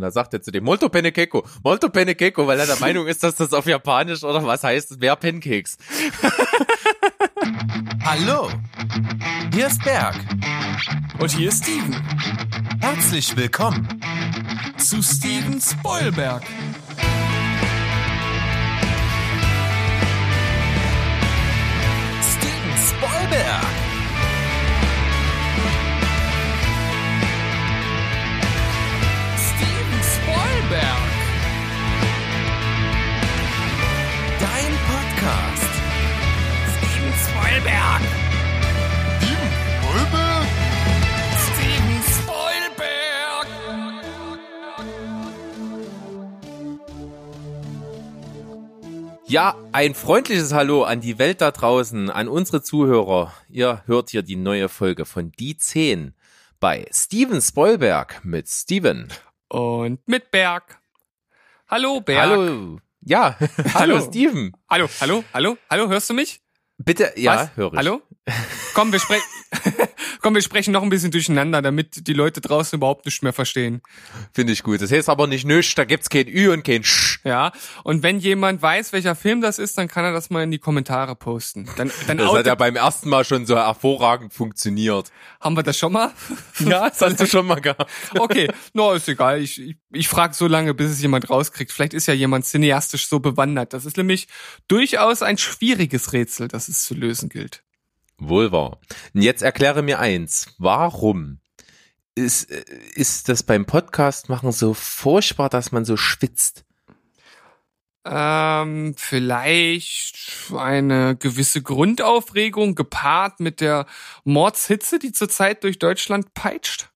Und da sagt er zu dem Molto Penekeko, Molto Penekeko, weil er der Meinung ist, dass das auf Japanisch oder was heißt, mehr Pancakes. Hallo, hier ist Berg. Und hier ist Steven. Herzlich willkommen. Zu Steven Spoilberg. Steven Spoilberg. Spoilberg. Dein Podcast. Steven Spoilberg. Steven Spoilberg. Ja, ein freundliches Hallo an die Welt da draußen, an unsere Zuhörer. Ihr hört hier die neue Folge von Die 10 bei Steven Spoilberg mit Steven. Und mit Berg. Hallo, Berg. Hallo. Ja, hallo, Hallo. Steven. Hallo, hallo, hallo, hallo, hörst du mich? Bitte, ja, Was? höre ich. Hallo? Komm, wir sprechen. Komm, wir sprechen noch ein bisschen durcheinander, damit die Leute draußen überhaupt nichts mehr verstehen. Finde ich gut. Das heißt aber nicht nüscht, da gibt's kein Ü und kein Sch. Ja. Und wenn jemand weiß, welcher Film das ist, dann kann er das mal in die Kommentare posten. Dann, dann Das hat ja beim ersten Mal schon so hervorragend funktioniert. haben wir das schon mal? Ja, das hast du schon mal gehabt. Okay, no, ist egal. Ich, ich, ich frage so lange, bis es jemand rauskriegt. Vielleicht ist ja jemand cineastisch so bewandert. Das ist nämlich durchaus ein schwieriges Rätsel, das es zu lösen gilt. Wohl wahr. Und jetzt erkläre mir eins. Warum ist, ist das beim Podcast machen so furchtbar, dass man so schwitzt? Ähm, vielleicht eine gewisse Grundaufregung gepaart mit der Mordshitze, die zurzeit durch Deutschland peitscht.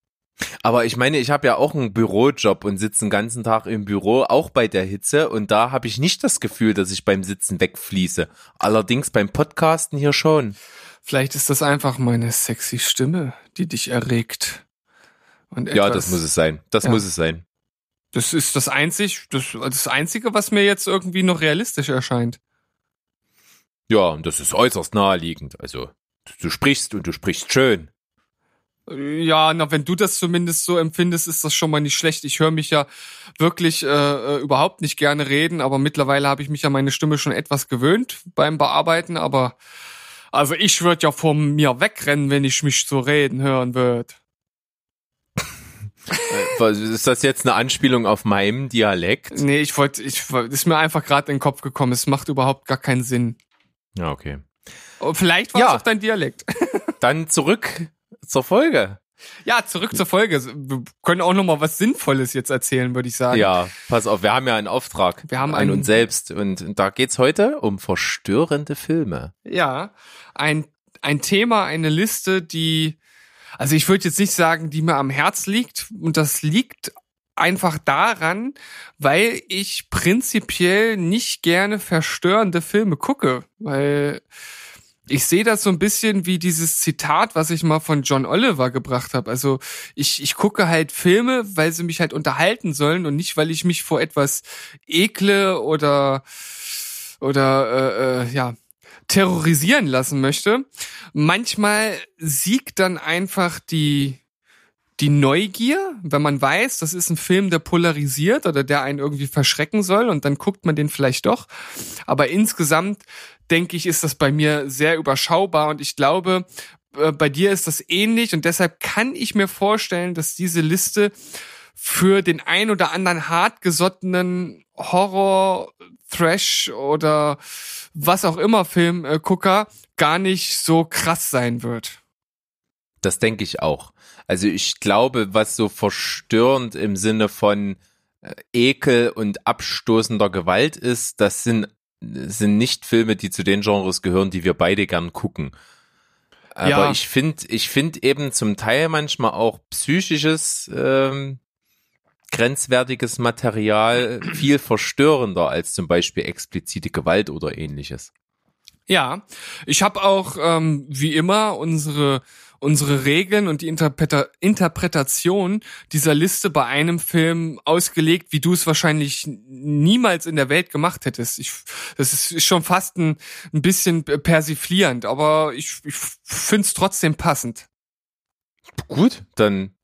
Aber ich meine, ich habe ja auch einen Bürojob und sitze den ganzen Tag im Büro, auch bei der Hitze. Und da habe ich nicht das Gefühl, dass ich beim Sitzen wegfließe. Allerdings beim Podcasten hier schon. Vielleicht ist das einfach meine sexy Stimme, die dich erregt. Und Ja, etwas- das muss es sein. Das Ja. muss es sein. Das ist das einzig, das, das einzige, was mir jetzt irgendwie noch realistisch erscheint. Ja, und das ist äußerst naheliegend. Also, du, du sprichst und du sprichst schön. Ja, na, wenn du das zumindest so empfindest, ist das schon mal nicht schlecht. Ich höre mich ja wirklich äh, äh, überhaupt nicht gerne reden, aber mittlerweile habe ich mich an meine Stimme schon etwas gewöhnt beim Bearbeiten, aber also ich würde ja von mir wegrennen, wenn ich mich so reden hören würde. Was, Ist das jetzt eine Anspielung auf meinem Dialekt? Nee, ich wollte, ich wollt- ist mir einfach gerade in den Kopf gekommen. Es macht überhaupt gar keinen Sinn. Ja, okay. Oh, Vielleicht war Ja. es auch dein Dialekt. Dann zurück zur Folge. Ja, zurück zur Folge. Wir können auch noch mal was Sinnvolles jetzt erzählen, würde ich sagen. Ja, pass auf, wir haben ja einen Auftrag Wir haben an einen- uns selbst und da geht's heute um verstörende Filme. Ja, ein, ein Thema, eine Liste, die, also ich würde jetzt nicht sagen, die mir am Herz liegt. Und das liegt einfach daran, weil ich prinzipiell nicht gerne verstörende Filme gucke, weil ich sehe das so ein bisschen wie dieses Zitat, was ich mal von John Oliver gebracht habe. Also ich, ich gucke halt Filme, weil sie mich halt unterhalten sollen und nicht, weil ich mich vor etwas ekle oder oder äh, äh, ja terrorisieren lassen möchte. Manchmal siegt dann einfach die die Neugier, wenn man weiß, das ist ein Film, der polarisiert oder der einen irgendwie verschrecken soll und dann guckt man den vielleicht doch. Aber insgesamt denke ich, ist das bei mir sehr überschaubar und ich glaube, äh, bei dir ist das ähnlich und deshalb kann ich mir vorstellen, dass diese Liste für den ein oder anderen hartgesottenen Horror, Thrash oder was auch immer Filmgucker gar nicht so krass sein wird. Das denke ich auch. Also ich glaube, was so verstörend im Sinne von äh, Ekel und abstoßender Gewalt ist, das sind, sind nicht Filme, die zu den Genres gehören, die wir beide gern gucken. Aber Ja. ich finde, ich finde eben zum Teil manchmal auch psychisches, ähm, grenzwertiges Material viel verstörender als zum Beispiel explizite Gewalt oder ähnliches. Ja, ich habe auch ähm, wie immer unsere unsere Regeln und die Interpreta Interpretation dieser Liste bei einem Film ausgelegt, wie du es wahrscheinlich niemals in der Welt gemacht hättest. Ich, das ist schon fast ein, ein bisschen persiflierend, aber ich, ich finde es trotzdem passend. Gut, dann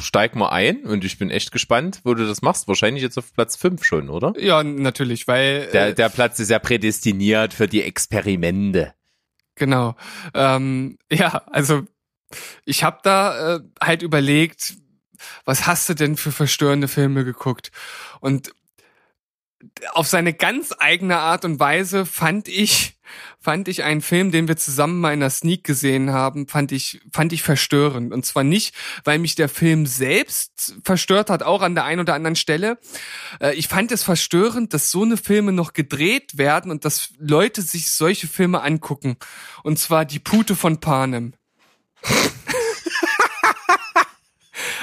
steig mal ein und ich bin echt gespannt, wo du das machst. Wahrscheinlich jetzt auf Platz 5 schon, oder? Ja, natürlich, weil Der, äh, der Platz ist ja prädestiniert für die Experimente. Genau. Ähm, ja, also ich habe da äh, halt überlegt, was hast du denn für verstörende Filme geguckt? Und auf seine ganz eigene Art und Weise fand ich fand ich einen Film, den wir zusammen mal in der Sneak gesehen haben, fand ich fand ich verstörend und zwar nicht, weil mich der Film selbst verstört hat, auch an der einen oder anderen Stelle. Äh, ich fand es verstörend, dass so eine Filme noch gedreht werden und dass Leute sich solche Filme angucken und zwar die Pute von Panem.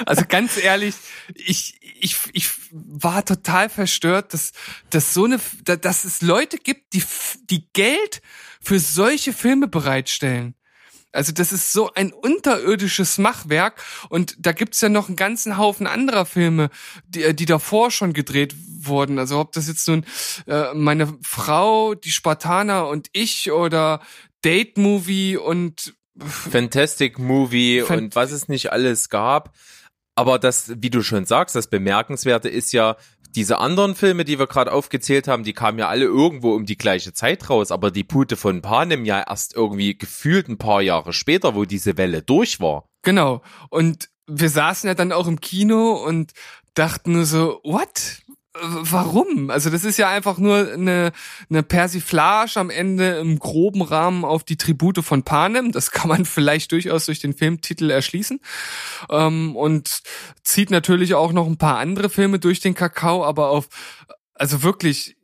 Also ganz ehrlich, ich, ich, ich war total verstört, dass, dass so eine, dass es Leute gibt, die, die Geld für solche Filme bereitstellen. Also das ist so ein unterirdisches Machwerk und da gibt's ja noch einen ganzen Haufen anderer Filme, die, die davor schon gedreht wurden. Also ob das jetzt nun äh, meine Frau, die Spartaner und ich oder Date Movie und Fantastic Movie Fan- und was es nicht alles gab. Aber das, wie du schon sagst, das Bemerkenswerte ist ja, diese anderen Filme, die wir gerade aufgezählt haben, die kamen ja alle irgendwo um die gleiche Zeit raus, aber die Pute von Panem ja erst irgendwie gefühlt ein paar Jahre später, wo diese Welle durch war. Genau. Und wir saßen ja dann auch im Kino und dachten nur so, what? Warum? Also das ist ja einfach nur eine, eine Persiflage am Ende im groben Rahmen auf die Tribute von Panem. Das kann man vielleicht durchaus durch den Filmtitel erschließen. Ähm, und zieht natürlich auch noch ein paar andere Filme durch den Kakao, aber auf, also wirklich,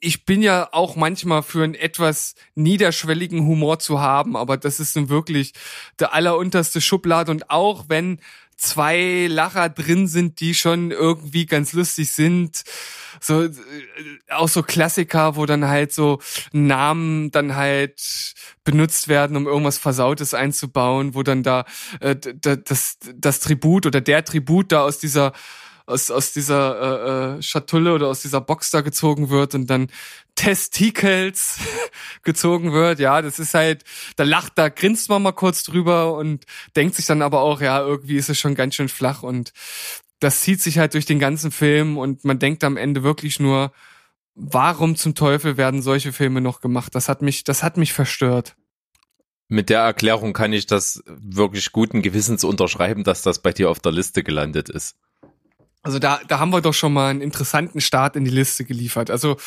ich bin ja auch manchmal für einen etwas niederschwelligen Humor zu haben, aber das ist nun wirklich der allerunterste Schublade und auch wenn zwei Lacher drin sind, die schon irgendwie ganz lustig sind, so äh, auch so Klassiker, wo dann halt so Namen dann halt benutzt werden, um irgendwas Versautes einzubauen, wo dann da äh, das das Tribut oder der Tribut da aus dieser aus, aus dieser äh, äh, Schatulle oder aus dieser Box da gezogen wird und dann Testikels gezogen wird. Ja, das ist halt, da lacht, da grinst man mal kurz drüber und denkt sich dann aber auch, ja, irgendwie ist es schon ganz schön flach und das zieht sich halt durch den ganzen Film und man denkt am Ende wirklich nur, warum zum Teufel werden solche Filme noch gemacht? Das hat mich, das hat mich verstört. Mit der Erklärung kann ich das wirklich guten Gewissens unterschreiben, dass das bei dir auf der Liste gelandet ist. Also da, da haben wir doch schon mal einen interessanten Start in die Liste geliefert. Also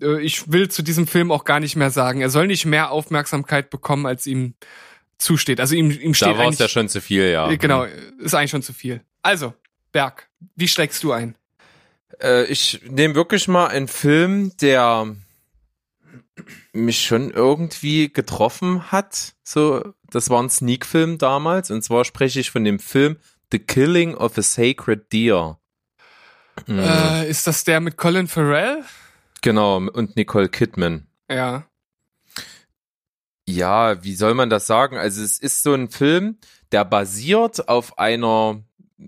äh, ich will zu diesem Film auch gar nicht mehr sagen. Er soll nicht mehr Aufmerksamkeit bekommen, als ihm zusteht. Also ihm, ihm steht Da war es ja schon zu viel, ja. äh, genau, ist eigentlich schon zu viel. Also, Berg, wie steigst du ein? Äh, ich nehme wirklich mal einen Film, der mich schon irgendwie getroffen hat. So, das war ein Sneak-Film damals. Und zwar spreche ich von dem Film The Killing of a Sacred Deer. Mhm. Äh, ist das der mit Colin Farrell? Genau, und Nicole Kidman. Ja. Ja, wie soll man das sagen? Also es ist so ein Film, der basiert auf einer,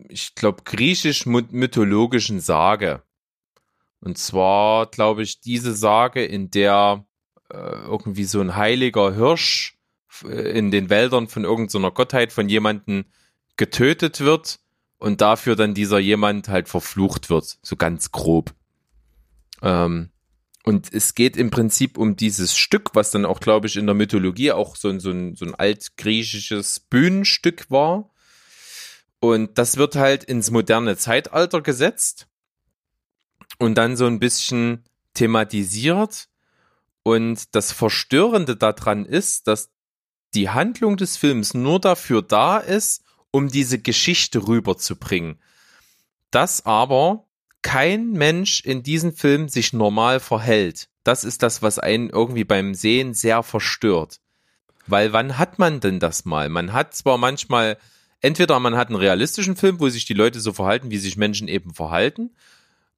ich glaube, griechisch-mythologischen Sage. Und zwar, glaube ich, diese Sage, in der äh, irgendwie so ein heiliger Hirsch äh, in den Wäldern von irgendeiner Gottheit von jemanden getötet wird und dafür dann dieser jemand halt verflucht wird, so ganz grob. Ähm, und es geht im Prinzip um dieses Stück, was dann auch, glaube ich, in der Mythologie auch so so ein, so ein altgriechisches Bühnenstück war. Und das wird halt ins moderne Zeitalter gesetzt und dann so ein bisschen thematisiert. Und das Verstörende daran ist, dass die Handlung des Films nur dafür da ist, um diese Geschichte rüberzubringen. Dass aber kein Mensch in diesem Film sich normal verhält. Das ist das, was einen irgendwie beim Sehen sehr verstört. Weil wann hat man denn das mal? Man hat zwar manchmal, entweder man hat einen realistischen Film, wo sich die Leute so verhalten, wie sich Menschen eben verhalten.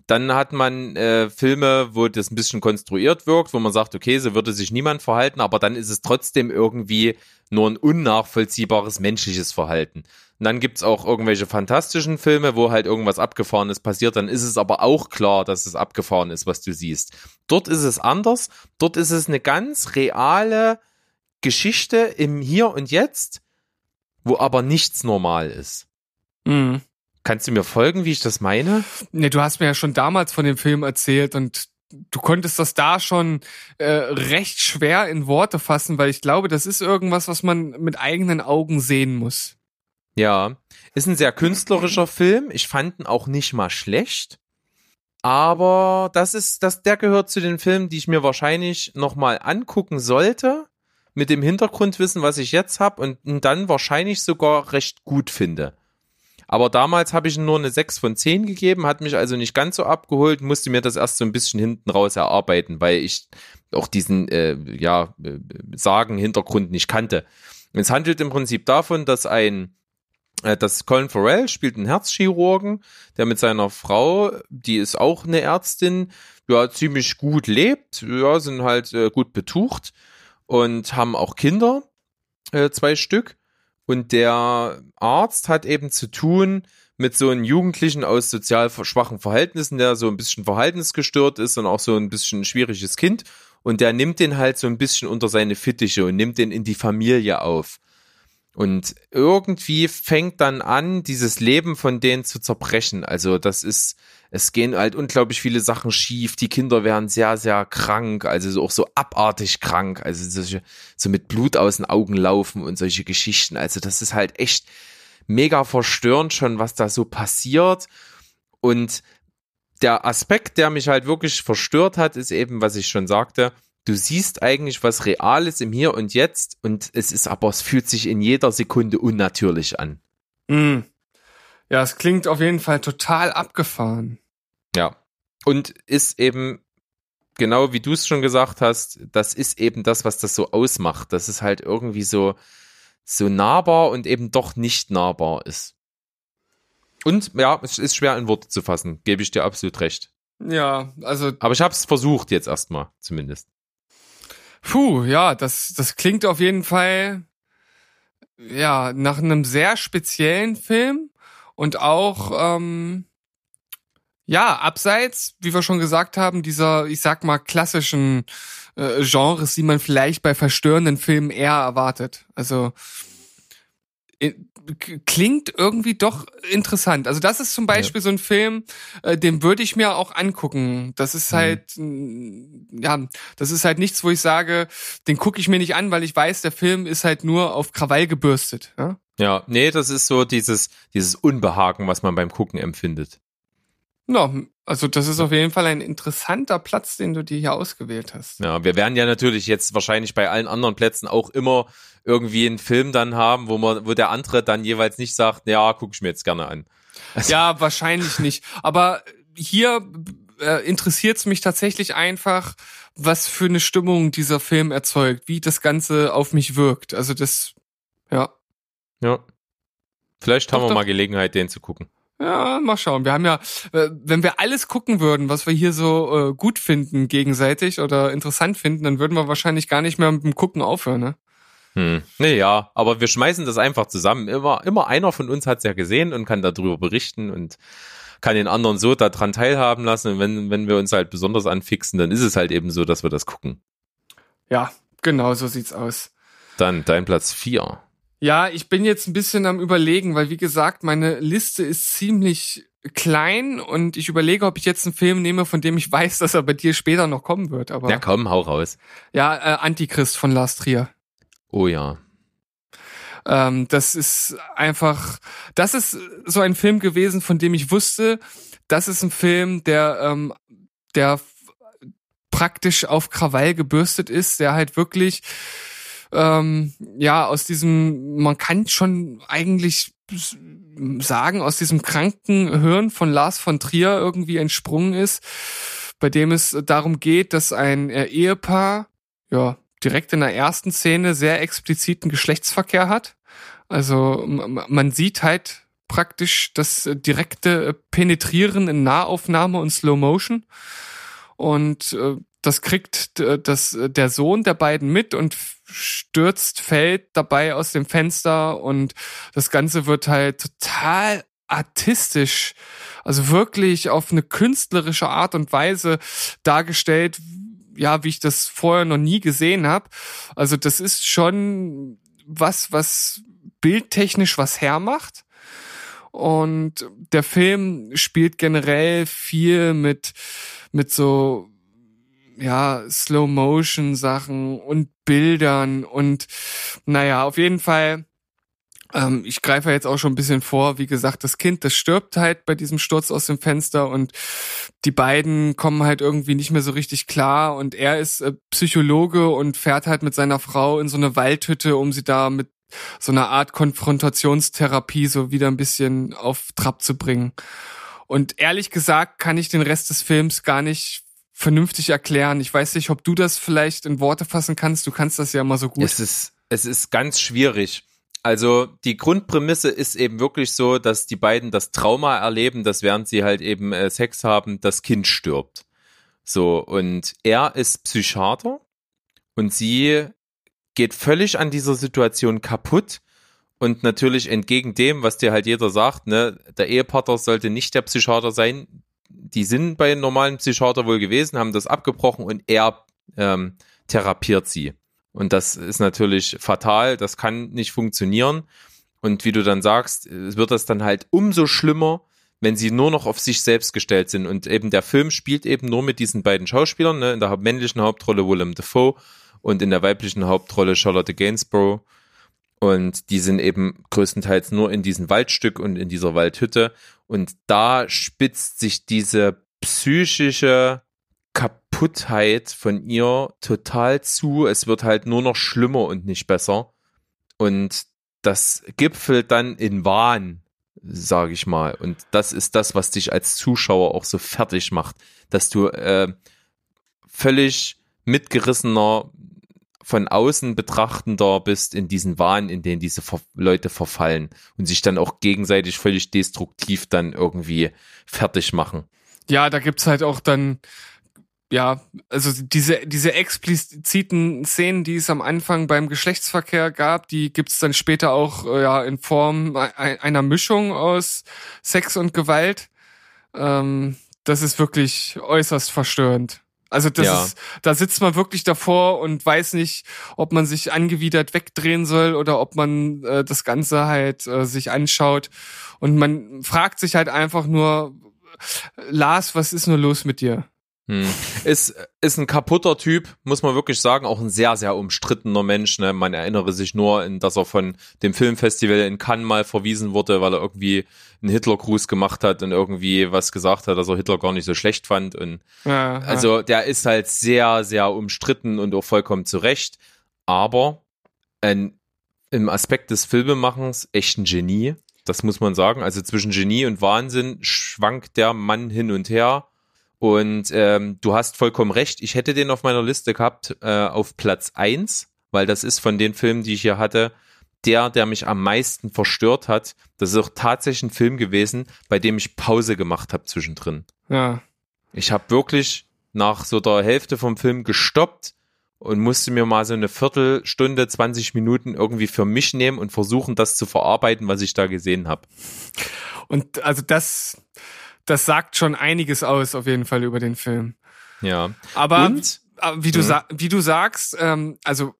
Dann hat man äh, Filme, wo das ein bisschen konstruiert wirkt, wo man sagt, okay, so würde sich niemand verhalten, aber dann ist es trotzdem irgendwie nur ein unnachvollziehbares menschliches Verhalten. Und dann gibt's auch irgendwelche fantastischen Filme, wo halt irgendwas Abgefahrenes passiert, dann ist es aber auch klar, dass es abgefahren ist, was du siehst. Dort ist es anders, dort ist es eine ganz reale Geschichte im Hier und Jetzt, wo aber nichts normal ist. Mhm. Kannst du mir folgen, wie ich das meine? Ne, du hast mir ja schon damals von dem Film erzählt und du konntest das da schon äh, recht schwer in Worte fassen, weil ich glaube, das ist irgendwas, was man mit eigenen Augen sehen muss. Ja, ist ein sehr künstlerischer Film. Ich fand ihn auch nicht mal schlecht. Aber das ist, das, der gehört zu den Filmen, die ich mir wahrscheinlich nochmal angucken sollte, mit dem Hintergrundwissen, was ich jetzt habe, und ihn dann wahrscheinlich sogar recht gut finde. Aber damals habe ich nur eine 6 von 10 gegeben, hat mich also nicht ganz so abgeholt, musste mir das erst so ein bisschen hinten raus erarbeiten, weil ich auch diesen, äh, ja, äh, Sagen-Hintergrund nicht kannte. Es handelt im Prinzip davon, dass ein äh, das Colin Farrell spielt einen Herzchirurgen, der mit seiner Frau, die ist auch eine Ärztin, ja, ziemlich gut lebt, ja, sind halt äh, gut betucht und haben auch Kinder, äh, zwei Stück. Und der Arzt hat eben zu tun mit so einem Jugendlichen aus sozial schwachen Verhältnissen, der so ein bisschen verhaltensgestört ist und auch so ein bisschen ein schwieriges Kind. Und der nimmt den halt so ein bisschen unter seine Fittiche und nimmt den in die Familie auf. Und irgendwie fängt dann an, dieses Leben von denen zu zerbrechen. Also das ist, es gehen halt unglaublich viele Sachen schief. Die Kinder werden sehr, sehr krank, also so auch so abartig krank. Also solche, so mit Blut aus den Augen laufen und solche Geschichten. Also das ist halt echt mega verstörend schon, was da so passiert. Und der Aspekt, der mich halt wirklich verstört hat, ist eben, was ich schon sagte, du siehst eigentlich was Reales im Hier und Jetzt und es ist aber, es fühlt sich in jeder Sekunde unnatürlich an. Mm. Ja, es klingt auf jeden Fall total abgefahren. Und ist eben, genau wie du es schon gesagt hast, das ist eben das, was das so ausmacht. Das ist halt irgendwie so, so nahbar und eben doch nicht nahbar ist. Und ja, es ist schwer in Worte zu fassen, gebe ich dir absolut recht. Ja, also. Aber ich habe es versucht jetzt erstmal, zumindest. Puh, ja, das, das klingt auf jeden Fall ja nach einem sehr speziellen Film und auch ähm, ja abseits, wie wir schon gesagt haben, dieser ich sag mal klassischen äh, Genres, die man vielleicht bei verstörenden Filmen eher erwartet. Also klingt irgendwie doch interessant. Also das ist zum Beispiel ja. so ein Film, äh, den würde ich mir auch angucken. Das ist mhm. halt, mhm. ja, das ist halt nichts, wo ich sage, den gucke ich mir nicht an, weil ich weiß, der Film ist halt nur auf Krawall gebürstet. Ja? ja, nee, das ist so dieses, dieses Unbehagen, was man beim Gucken empfindet. Ja, also das ist auf jeden Fall ein interessanter Platz, den du dir hier ausgewählt hast. Ja, wir werden ja natürlich jetzt wahrscheinlich bei allen anderen Plätzen auch immer irgendwie einen Film dann haben, wo man, wo der andere dann jeweils nicht sagt, ja, gucke ich mir jetzt gerne an. Also ja, wahrscheinlich nicht. Aber hier äh, interessiert es mich tatsächlich einfach, was für eine Stimmung dieser Film erzeugt, wie das Ganze auf mich wirkt. Also das, ja. Ja. Vielleicht doch, haben wir doch. mal Gelegenheit, den zu gucken. Ja, mal schauen. Wir haben ja, äh, wenn wir alles gucken würden, was wir hier so äh, gut finden gegenseitig oder interessant finden, dann würden wir wahrscheinlich gar nicht mehr mit dem Gucken aufhören, ne? Hm. Nee, ja, aber wir schmeißen das einfach zusammen. Immer, immer einer von uns hat's ja gesehen und kann darüber berichten und kann den anderen so daran teilhaben lassen. Und wenn, wenn wir uns halt besonders anfixen, dann ist es halt eben so, dass wir das gucken. Ja, genau, so sieht's aus. Dann dein Platz vier. Ja, ich bin jetzt ein bisschen am überlegen, weil wie gesagt, meine Liste ist ziemlich klein und ich überlege, ob ich jetzt einen Film nehme, von dem ich weiß, dass er bei dir später noch kommen wird. Aber ja, komm, hau raus. Ja, äh, Antichrist von Lars Trier. Oh ja. Ähm, das ist einfach, das ist so ein Film gewesen, von dem ich wusste, das ist ein Film, der, ähm, der praktisch auf Krawall gebürstet ist, der halt wirklich, ähm, ja, aus diesem, man kann schon eigentlich sagen, aus diesem kranken Hirn von Lars von Trier irgendwie entsprungen ist, bei dem es darum geht, dass ein äh, Ehepaar, ja, direkt in der ersten Szene sehr expliziten Geschlechtsverkehr hat. Also man sieht halt praktisch das direkte Penetrieren in Nahaufnahme und Slow Motion. Und äh, das kriegt das, der Sohn der beiden mit und stürzt, fällt dabei aus dem Fenster und das Ganze wird halt total artistisch, also wirklich auf eine künstlerische Art und Weise dargestellt, ja, wie ich das vorher noch nie gesehen habe. Also das ist schon was, was bildtechnisch was hermacht. Und der Film spielt generell viel mit, mit so, ja, Slow-Motion-Sachen und Bildern und naja, auf jeden Fall ähm, ich greife jetzt auch schon ein bisschen vor. Wie gesagt, das Kind, das stirbt halt bei diesem Sturz aus dem Fenster und die beiden kommen halt irgendwie nicht mehr so richtig klar und er ist äh, Psychologe und fährt halt mit seiner Frau in so eine Waldhütte, um sie da mit so einer Art Konfrontationstherapie so wieder ein bisschen auf Trab zu bringen. Und ehrlich gesagt kann ich den Rest des Films gar nicht vernünftig erklären. Ich weiß nicht, ob du das vielleicht in Worte fassen kannst. Du kannst das ja immer so gut. Es ist, es ist ganz schwierig. Also die Grundprämisse ist eben wirklich so, dass die beiden das Trauma erleben, dass während sie halt eben äh, Sex haben, das Kind stirbt. So, und er ist Psychiater und sie geht völlig an dieser Situation kaputt. Und natürlich entgegen dem, was dir halt jeder sagt, ne, der Ehepartner sollte nicht der Psychiater sein. Die sind bei normalen Psychiater wohl gewesen, haben das abgebrochen und er ähm, therapiert sie. Und das ist natürlich fatal, das kann nicht funktionieren. Und wie du dann sagst, wird das dann halt umso schlimmer, wenn sie nur noch auf sich selbst gestellt sind. Und eben der Film spielt eben nur mit diesen beiden Schauspielern, ne? in der männlichen Hauptrolle Willem Dafoe und in der weiblichen Hauptrolle Charlotte Gainsborough. Und die sind eben größtenteils nur in diesem Waldstück und in dieser Waldhütte. Und da spitzt sich diese psychische Kaputtheit von ihr total zu. Es wird halt nur noch schlimmer und nicht besser. Und das gipfelt dann in Wahn, sage ich mal. Und das ist das, was dich als Zuschauer auch so fertig macht, dass du äh, völlig mitgerissener von außen betrachtender bist in diesen Wahn, in denen diese Ver Leute verfallen und sich dann auch gegenseitig völlig destruktiv dann irgendwie fertig machen. Ja, da gibt's halt auch dann ja, also diese, diese expliziten Szenen, die es am Anfang beim Geschlechtsverkehr gab, die gibt's dann später auch äh, ja in Form einer Mischung aus Sex und Gewalt. Ähm, das ist wirklich äußerst verstörend. Also das ja. ist, da sitzt man wirklich davor und weiß nicht, ob man sich angewidert wegdrehen soll oder ob man äh, das Ganze halt äh, sich anschaut. Und man fragt sich halt einfach nur, Lars, was ist nur los mit dir? Hm. Ist, ist ein kaputter Typ, muss man wirklich sagen, auch ein sehr, sehr umstrittener Mensch. Ne? Man erinnere sich nur, in, dass er von dem Filmfestival in Cannes mal verwiesen wurde, weil er irgendwie einen Hitler-Gruß gemacht hat und irgendwie was gesagt hat, dass er Hitler gar nicht so schlecht fand. Und ja, also der ist halt sehr, sehr umstritten und auch vollkommen zurecht. Aber ein, im Aspekt des Filmemachens echt ein Genie. Das muss man sagen. Also zwischen Genie und Wahnsinn schwankt der Mann hin und her und ähm, du hast vollkommen recht. Ich hätte den auf meiner Liste gehabt äh, auf Platz eins, weil das ist von den Filmen, die ich hier hatte, der, der mich am meisten verstört hat. Das ist auch tatsächlich ein Film gewesen, bei dem ich Pause gemacht habe zwischendrin. Ja. Ich habe wirklich nach so der Hälfte vom Film gestoppt und musste mir mal so eine Viertelstunde, 20 Minuten irgendwie für mich nehmen und versuchen, das zu verarbeiten, was ich da gesehen habe. Und also das, das sagt schon einiges aus, auf jeden Fall über den Film. Ja. Aber und? wie du, mhm. wie du sagst, ähm, also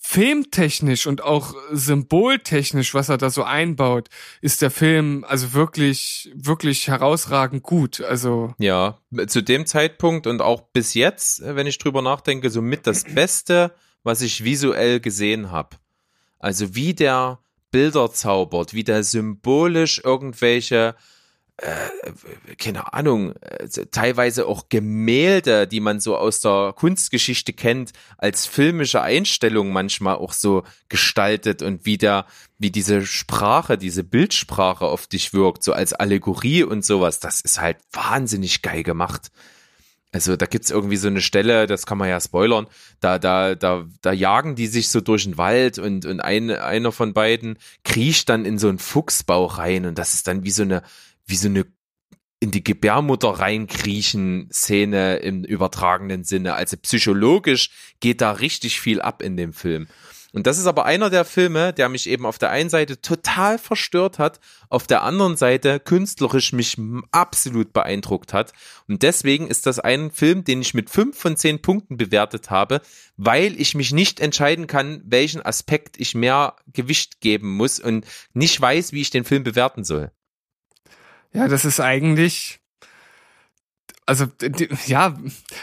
filmtechnisch und auch symboltechnisch, was er da so einbaut, ist der Film also wirklich, wirklich herausragend gut. Also. Ja, zu dem Zeitpunkt und auch bis jetzt, wenn ich drüber nachdenke, so mit das Beste, was ich visuell gesehen habe. Also wie der Bilder zaubert, wie der symbolisch irgendwelche äh, keine Ahnung, äh, teilweise auch Gemälde, die man so aus der Kunstgeschichte kennt, als filmische Einstellung manchmal auch so gestaltet und wie der, wie diese Sprache, diese Bildsprache auf dich wirkt, so als Allegorie und sowas, das ist halt wahnsinnig geil gemacht. Also da gibt's irgendwie so eine Stelle, das kann man ja spoilern, da, da, da, da jagen die sich so durch den Wald und, und ein, einer von beiden kriecht dann in so einen Fuchsbauch rein und das ist dann wie so eine, wie so eine in die Gebärmutter reinkriechen Szene im übertragenen Sinne. Also psychologisch geht da richtig viel ab in dem Film. Und das ist aber einer der Filme, der mich eben auf der einen Seite total verstört hat, auf der anderen Seite künstlerisch mich absolut beeindruckt hat. Und deswegen ist das ein Film, den ich mit fünf von zehn Punkten bewertet habe, weil ich mich nicht entscheiden kann, welchen Aspekt ich mehr Gewicht geben muss und nicht weiß, wie ich den Film bewerten soll. Ja, das ist eigentlich, also die, ja,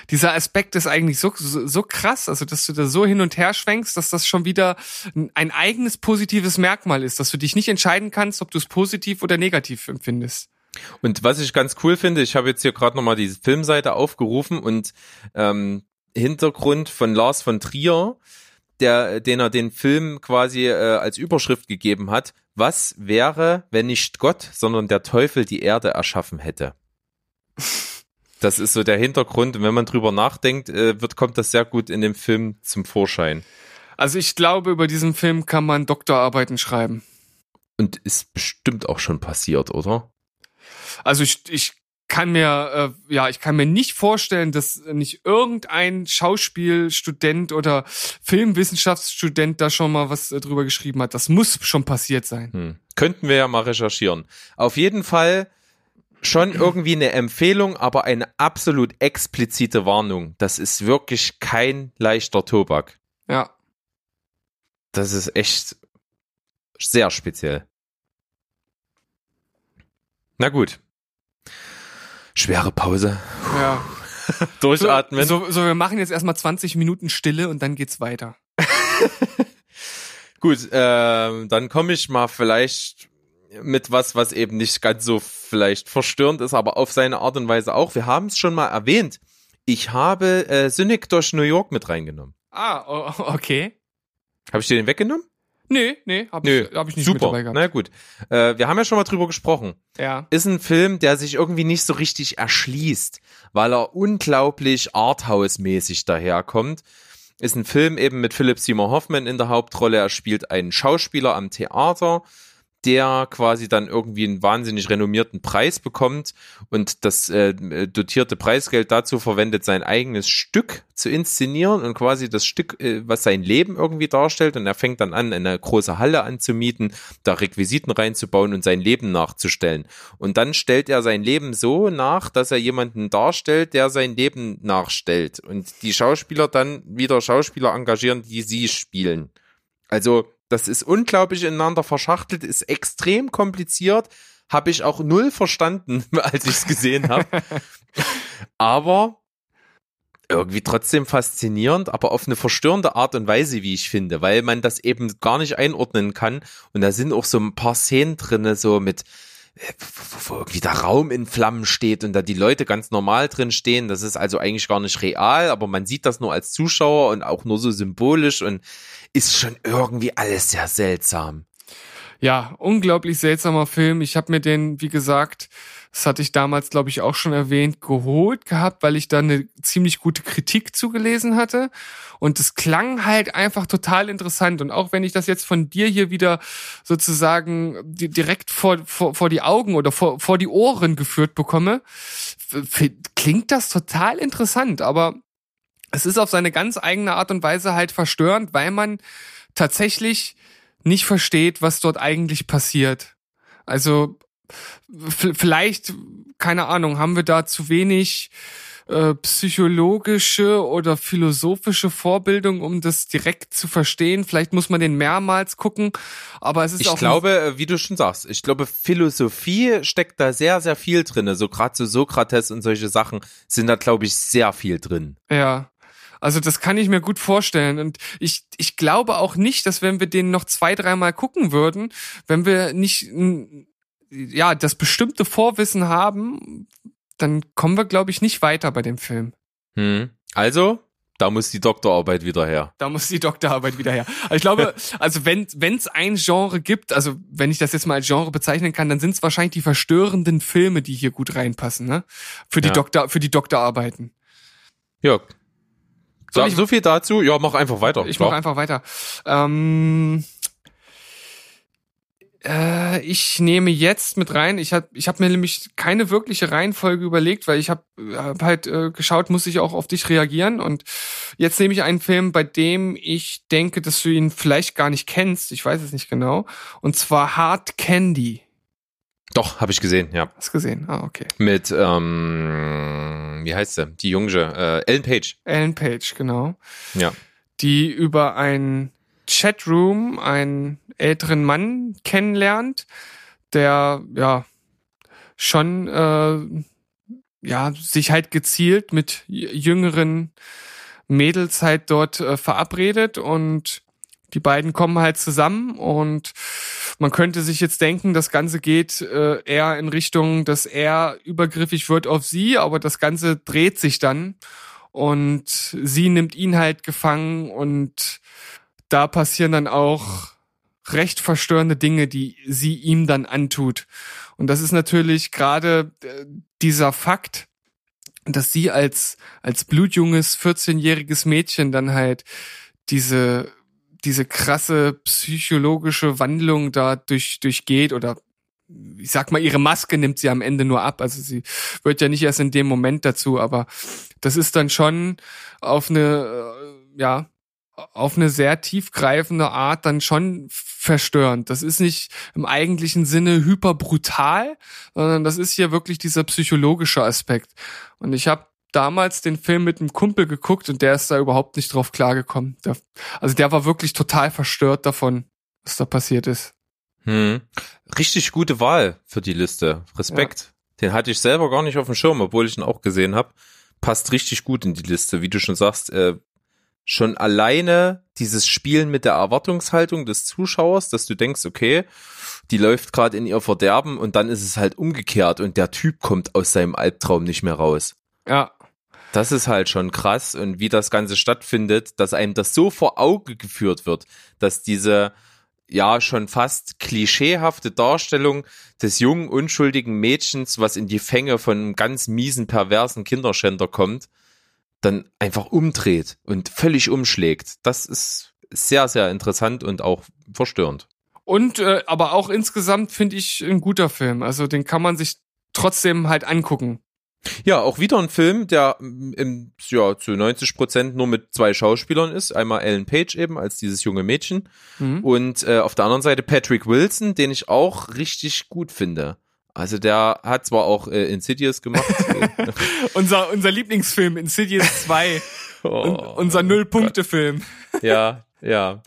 dieser Aspekt ist eigentlich so, so, so krass, also dass du da so hin und her schwenkst, dass das schon wieder ein eigenes positives Merkmal ist, dass du dich nicht entscheiden kannst, ob du es positiv oder negativ empfindest. Und was ich ganz cool finde, ich habe jetzt hier gerade nochmal diese Filmseite aufgerufen und ähm, Hintergrund von Lars von Trier, der, den er den Film quasi äh, als Überschrift gegeben hat. Was wäre, wenn nicht Gott, sondern der Teufel die Erde erschaffen hätte? Das ist so der Hintergrund. Und wenn man drüber nachdenkt, äh, wird, kommt das sehr gut in dem Film zum Vorschein. Also ich glaube, über diesen Film kann man Doktorarbeiten schreiben. Und ist bestimmt auch schon passiert, oder? Also ich, ich kann mir, äh, ja, ich kann mir nicht vorstellen, dass nicht irgendein Schauspielstudent oder Filmwissenschaftsstudent da schon mal was äh, drüber geschrieben hat. Das muss schon passiert sein. Hm. Könnten wir ja mal recherchieren. Auf jeden Fall schon irgendwie eine Empfehlung, aber eine absolut explizite Warnung. Das ist wirklich kein leichter Tobak. Ja. Das ist echt sehr speziell. Na gut. Schwere Pause. Ja. Durchatmen. So, so, so, wir machen jetzt erstmal 20 Minuten Stille und dann geht's weiter. Gut, ähm, dann komme ich mal vielleicht mit was, was eben nicht ganz so vielleicht verstörend ist, aber auf seine Art und Weise auch. Wir haben es schon mal erwähnt. Ich habe äh, Cynic durch New York mit reingenommen. Ah, okay. Habe ich dir den weggenommen? Nee, nee, hab Nö, ich, hab ich nicht super. mit dabei gehabt. Na gut. Äh, wir haben ja schon mal drüber gesprochen. Ja. Ist ein Film, der sich irgendwie nicht so richtig erschließt, weil er unglaublich Arthouse-mäßig daherkommt. Ist ein Film eben mit Philip Seymour Hoffman in der Hauptrolle. Er spielt einen Schauspieler am Theater, der quasi dann irgendwie einen wahnsinnig renommierten Preis bekommt und das äh, dotierte Preisgeld dazu verwendet, sein eigenes Stück zu inszenieren und quasi das Stück, äh, was sein Leben irgendwie darstellt. Und er fängt dann an, eine große Halle anzumieten, da Requisiten reinzubauen und sein Leben nachzustellen. Und dann stellt er sein Leben so nach, dass er jemanden darstellt, der sein Leben nachstellt. Und die Schauspieler dann wieder Schauspieler engagieren, die sie spielen. Also das ist unglaublich ineinander verschachtelt, ist extrem kompliziert, habe ich auch null verstanden, als ich es gesehen habe. aber irgendwie trotzdem faszinierend, aber auf eine verstörende Art und Weise, wie ich finde, weil man das eben gar nicht einordnen kann. Und da sind auch so ein paar Szenen drinne, so mit wo irgendwie der Raum in Flammen steht und da die Leute ganz normal drin stehen. Das ist also eigentlich gar nicht real, aber man sieht das nur als Zuschauer und auch nur so symbolisch und ist schon irgendwie alles sehr seltsam. Ja, unglaublich seltsamer Film. Ich habe mir den, wie gesagt, das hatte ich damals, glaube ich, auch schon erwähnt, geholt gehabt, weil ich da eine ziemlich gute Kritik zugelesen hatte. Und es klang halt einfach total interessant. Und auch wenn ich das jetzt von dir hier wieder sozusagen direkt vor, vor, vor die Augen oder vor, vor die Ohren geführt bekomme, klingt das total interessant. Aber es ist auf seine ganz eigene Art und Weise halt verstörend, weil man tatsächlich nicht versteht, was dort eigentlich passiert. Also vielleicht, keine Ahnung, haben wir da zu wenig äh, psychologische oder philosophische Vorbildung, um das direkt zu verstehen. Vielleicht muss man den mehrmals gucken, aber es ist ich auch. Ich glaube, äh, wie du schon sagst, ich glaube, Philosophie steckt da sehr, sehr viel drinne. So gerade so Sokrates und solche Sachen sind da, glaube ich, sehr viel drin. Ja. Also das kann ich mir gut vorstellen. Und ich, ich glaube auch nicht, dass wenn wir den noch zwei, dreimal gucken würden, wenn wir nicht ja das bestimmte Vorwissen haben, dann kommen wir, glaube ich, nicht weiter bei dem Film. Hm. Also, da muss die Doktorarbeit wieder her. Da muss die Doktorarbeit wieder her. Also ich glaube, also wenn es ein Genre gibt, also wenn ich das jetzt mal als Genre bezeichnen kann, dann sind es wahrscheinlich die verstörenden Filme, die hier gut reinpassen, ne? Für die Ja. Doktor, für die Doktorarbeiten. Ja. So, Soll ich- so viel dazu. Ja, mach einfach weiter. Ich Klar. mache einfach weiter. Ähm, äh, ich nehme jetzt mit rein. Ich habe ich hab mir nämlich keine wirkliche Reihenfolge überlegt, weil ich habe hab halt äh, geschaut, muss ich auch auf dich reagieren. Und jetzt nehme ich einen Film, bei dem ich denke, dass du ihn vielleicht gar nicht kennst. Ich weiß es nicht genau. Und zwar Hard Candy. Doch, habe ich gesehen, ja. Hast gesehen? Ah, okay. Mit, ähm, wie heißt sie? Die Junge, äh, Ellen Page. Ellen Page, genau. Ja. die über ein Chatroom einen älteren Mann kennenlernt, der ja schon äh, ja sich halt gezielt mit jüngeren Mädels halt dort äh, verabredet und die beiden kommen halt zusammen und man könnte sich jetzt denken, das Ganze geht äh, eher in Richtung, dass er übergriffig wird auf sie, aber das Ganze dreht sich dann und sie nimmt ihn halt gefangen und da passieren dann auch recht verstörende Dinge, die sie ihm dann antut. Und das ist natürlich gerade äh, dieser Fakt, dass sie als, als blutjunges 14-jähriges Mädchen dann halt diese, diese krasse psychologische Wandlung da durch, durchgeht oder ich sag mal, ihre Maske nimmt sie am Ende nur ab. Also sie wird ja nicht erst in dem Moment dazu, aber das ist dann schon auf eine, äh, ja, auf eine sehr tiefgreifende Art dann schon verstörend. Das ist nicht im eigentlichen Sinne hyperbrutal, sondern das ist hier wirklich dieser psychologische Aspekt. Und ich habe damals den Film mit einem Kumpel geguckt und der ist da überhaupt nicht drauf klargekommen. Der, also der war wirklich total verstört davon, was da passiert ist. Hm. Richtig gute Wahl für die Liste. Respekt. Ja. Den hatte ich selber gar nicht auf dem Schirm, obwohl ich ihn auch gesehen habe. Passt richtig gut in die Liste. Wie du schon sagst, äh, schon alleine dieses Spielen mit der Erwartungshaltung des Zuschauers, dass du denkst, okay, die läuft gerade in ihr Verderben und dann ist es halt umgekehrt und der Typ kommt aus seinem Albtraum nicht mehr raus. Ja. Das ist halt schon krass und wie das Ganze stattfindet, dass einem das so vor Auge geführt wird, dass diese ja schon fast klischeehafte Darstellung des jungen, unschuldigen Mädchens, was in die Fänge von einem ganz miesen, perversen Kinderschänder kommt, dann einfach umdreht und völlig umschlägt. Das ist sehr, sehr interessant und auch verstörend. Und äh, aber auch insgesamt finde ich ein guter Film. Also den kann man sich trotzdem halt angucken. Ja, auch wieder ein Film, der im, ja, zu 90 Prozent nur mit zwei Schauspielern ist. Einmal Ellen Page eben als dieses junge Mädchen mhm. und äh, auf der anderen Seite Patrick Wilson, den ich auch richtig gut finde. Also der hat zwar auch äh, Insidious gemacht. unser, unser Lieblingsfilm, Insidious 2. oh, unser Null-Punkte-Film. ja, ja.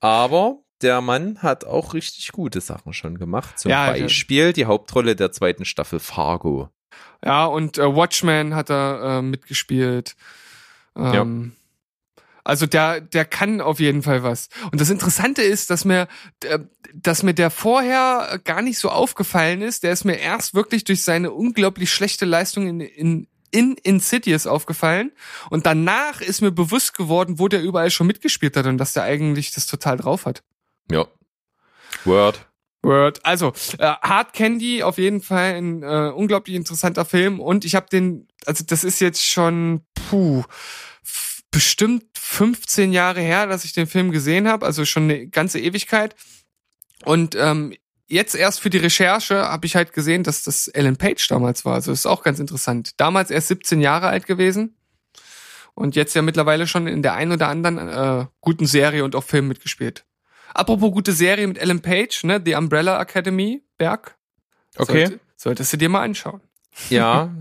Aber der Mann hat auch richtig gute Sachen schon gemacht. Zum ja, Beispiel ja. die Hauptrolle der zweiten Staffel Fargo. Ja, und äh, Watchmen hat er äh, mitgespielt. Ähm, also der, der kann auf jeden Fall was. Und das Interessante ist, dass mir, dass mir der vorher gar nicht so aufgefallen ist. Der ist mir erst wirklich durch seine unglaublich schlechte Leistung in, in, in Insidious aufgefallen. Und danach ist mir bewusst geworden, wo der überall schon mitgespielt hat und dass der eigentlich das total drauf hat. Ja. Word. Word. Also, äh, Hard Candy auf jeden Fall ein äh, unglaublich interessanter Film. Und ich habe den, also das ist jetzt schon, puh, bestimmt 15 Jahre her, dass ich den Film gesehen habe, also schon eine ganze Ewigkeit. Und ähm, jetzt erst für die Recherche habe ich halt gesehen, dass das Ellen Page damals war. Also ist auch ganz interessant. Damals erst 17 Jahre alt gewesen und jetzt ja mittlerweile schon in der einen oder anderen äh, guten Serie und auch Film mitgespielt. Apropos gute Serie mit Ellen Page, ne, The Umbrella Academy, Berg. Okay. Sollte, solltest du dir mal anschauen. Ja,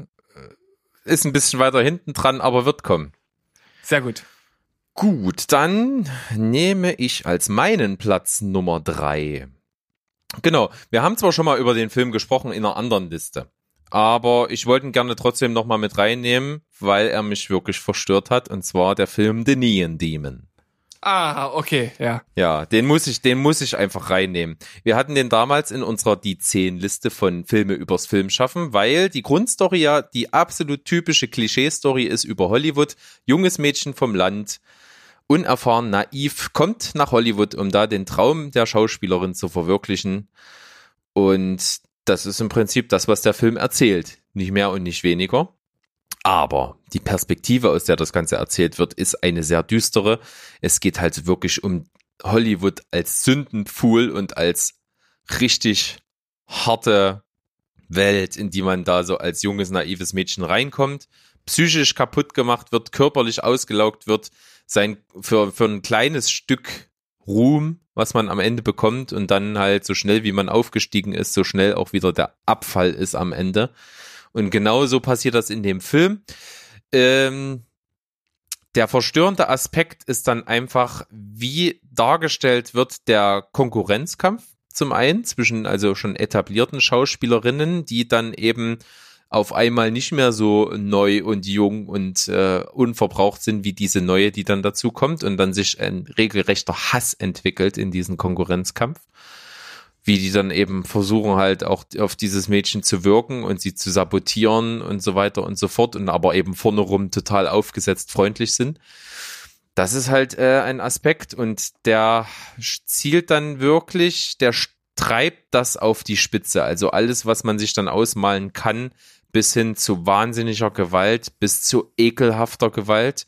ist ein bisschen weiter hinten dran, aber wird kommen. Sehr gut. Gut, dann nehme ich als meinen Platz Nummer drei. Genau, wir haben zwar schon mal über den Film gesprochen in einer anderen Liste, aber ich wollte ihn gerne trotzdem nochmal mit reinnehmen, weil er mich wirklich verstört hat, und zwar der Film The Neon Demon. Ah, okay, ja. Ja, den muss ich, den muss ich einfach reinnehmen. Wir hatten den damals in unserer die 10 Liste von Filme übers Film schaffen, weil die Grundstory ja die absolut typische Klischee-Story ist über Hollywood. Junges Mädchen vom Land, unerfahren, naiv, kommt nach Hollywood, um da den Traum der Schauspielerin zu verwirklichen. Und das ist im Prinzip das, was der Film erzählt. Nicht mehr und nicht weniger. Aber die Perspektive, aus der das Ganze erzählt wird, ist eine sehr düstere. Es geht halt wirklich um Hollywood als Sündenpfuhl und als richtig harte Welt, in die man da so als junges, naives Mädchen reinkommt, psychisch kaputt gemacht wird, körperlich ausgelaugt wird, sein, für, für ein kleines Stück Ruhm, was man am Ende bekommt und dann halt so schnell wie man aufgestiegen ist, so schnell auch wieder der Abfall ist am Ende. Und genau so passiert das in dem Film. Ähm, der verstörende Aspekt ist dann einfach, wie dargestellt wird der Konkurrenzkampf zum einen, zwischen also schon etablierten Schauspielerinnen, die dann eben auf einmal nicht mehr so neu und jung und äh, unverbraucht sind wie diese neue, die dann dazu kommt und dann sich ein regelrechter Hass entwickelt in diesen Konkurrenzkampf. Wie die dann eben versuchen halt auch auf dieses Mädchen zu wirken und sie zu sabotieren und so weiter und so fort und aber eben vorne rum total aufgesetzt freundlich sind. Das ist halt äh, ein Aspekt und der zielt dann wirklich, der treibt das auf die Spitze. Also alles, was man sich dann ausmalen kann, bis hin zu wahnsinniger Gewalt, bis zu ekelhafter Gewalt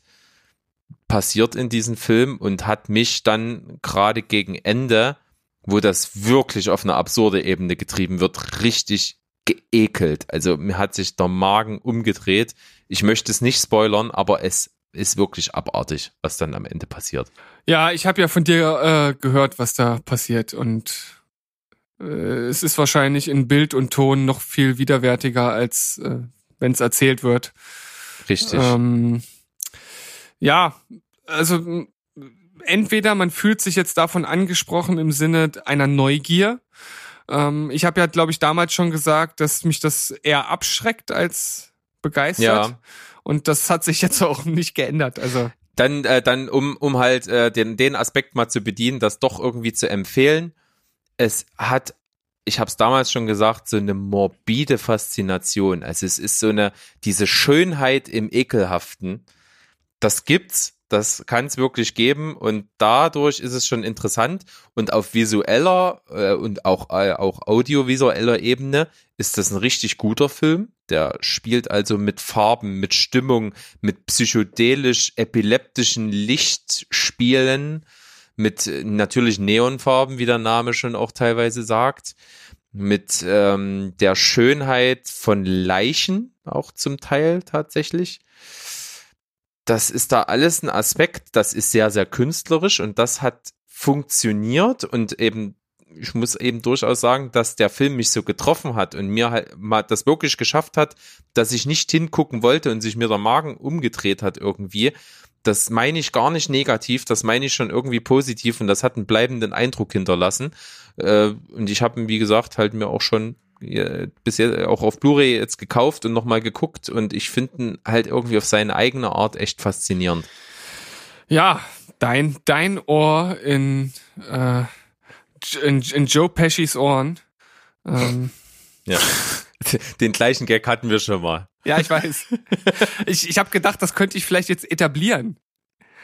passiert in diesem Film und hat mich dann gerade gegen Ende, wo das wirklich auf eine absurde Ebene getrieben wird, richtig geekelt. Also mir hat sich der Magen umgedreht. Ich möchte es nicht spoilern, aber es ist wirklich abartig, was dann am Ende passiert. Ja, ich habe ja von dir äh, gehört, was da passiert und äh, es ist wahrscheinlich in Bild und Ton noch viel widerwärtiger, als äh, wenn es erzählt wird. Richtig. Ähm, ja, also entweder man fühlt sich jetzt davon angesprochen im Sinne einer Neugier. Ähm, ich habe ja, glaube ich, damals schon gesagt, dass mich das eher abschreckt als begeistert. Ja. Und das hat sich jetzt auch nicht geändert. Also dann, äh, dann um, um halt äh, den, den Aspekt mal zu bedienen, das doch irgendwie zu empfehlen es hat, ich habe es damals schon gesagt, so eine morbide Faszination. Also es ist so eine, diese Schönheit im Ekelhaften. Das gibt's, das kann es wirklich geben und dadurch ist es schon interessant und auf visueller äh, und auch, äh, auch audiovisueller Ebene ist das ein richtig guter Film. Der spielt also mit Farben, mit Stimmung, mit psychedelisch epileptischen Lichtspielen mit äh, natürlich Neonfarben, wie der Name schon auch teilweise sagt, mit ähm, der Schönheit von Leichen auch zum Teil tatsächlich. Das ist da alles ein Aspekt, das ist sehr, sehr künstlerisch und das hat funktioniert und eben ich muss eben durchaus sagen, dass der Film mich so getroffen hat und mir halt mal das wirklich geschafft hat, dass ich nicht hingucken wollte und sich mir der Magen umgedreht hat irgendwie, das meine ich gar nicht negativ, das meine ich schon irgendwie positiv und das hat einen bleibenden Eindruck hinterlassen. Äh, und ich habe, wie gesagt, halt mir auch schon bisher auch auf Blu-ray jetzt gekauft und nochmal geguckt und ich finde halt irgendwie auf seine eigene Art echt faszinierend. Ja, dein, dein Ohr in, äh, in, in Joe Peschis Ohren. Ähm. Ja. Den gleichen Gag hatten wir schon mal. Ja, ich weiß. ich ich habe gedacht, das könnte ich vielleicht jetzt etablieren.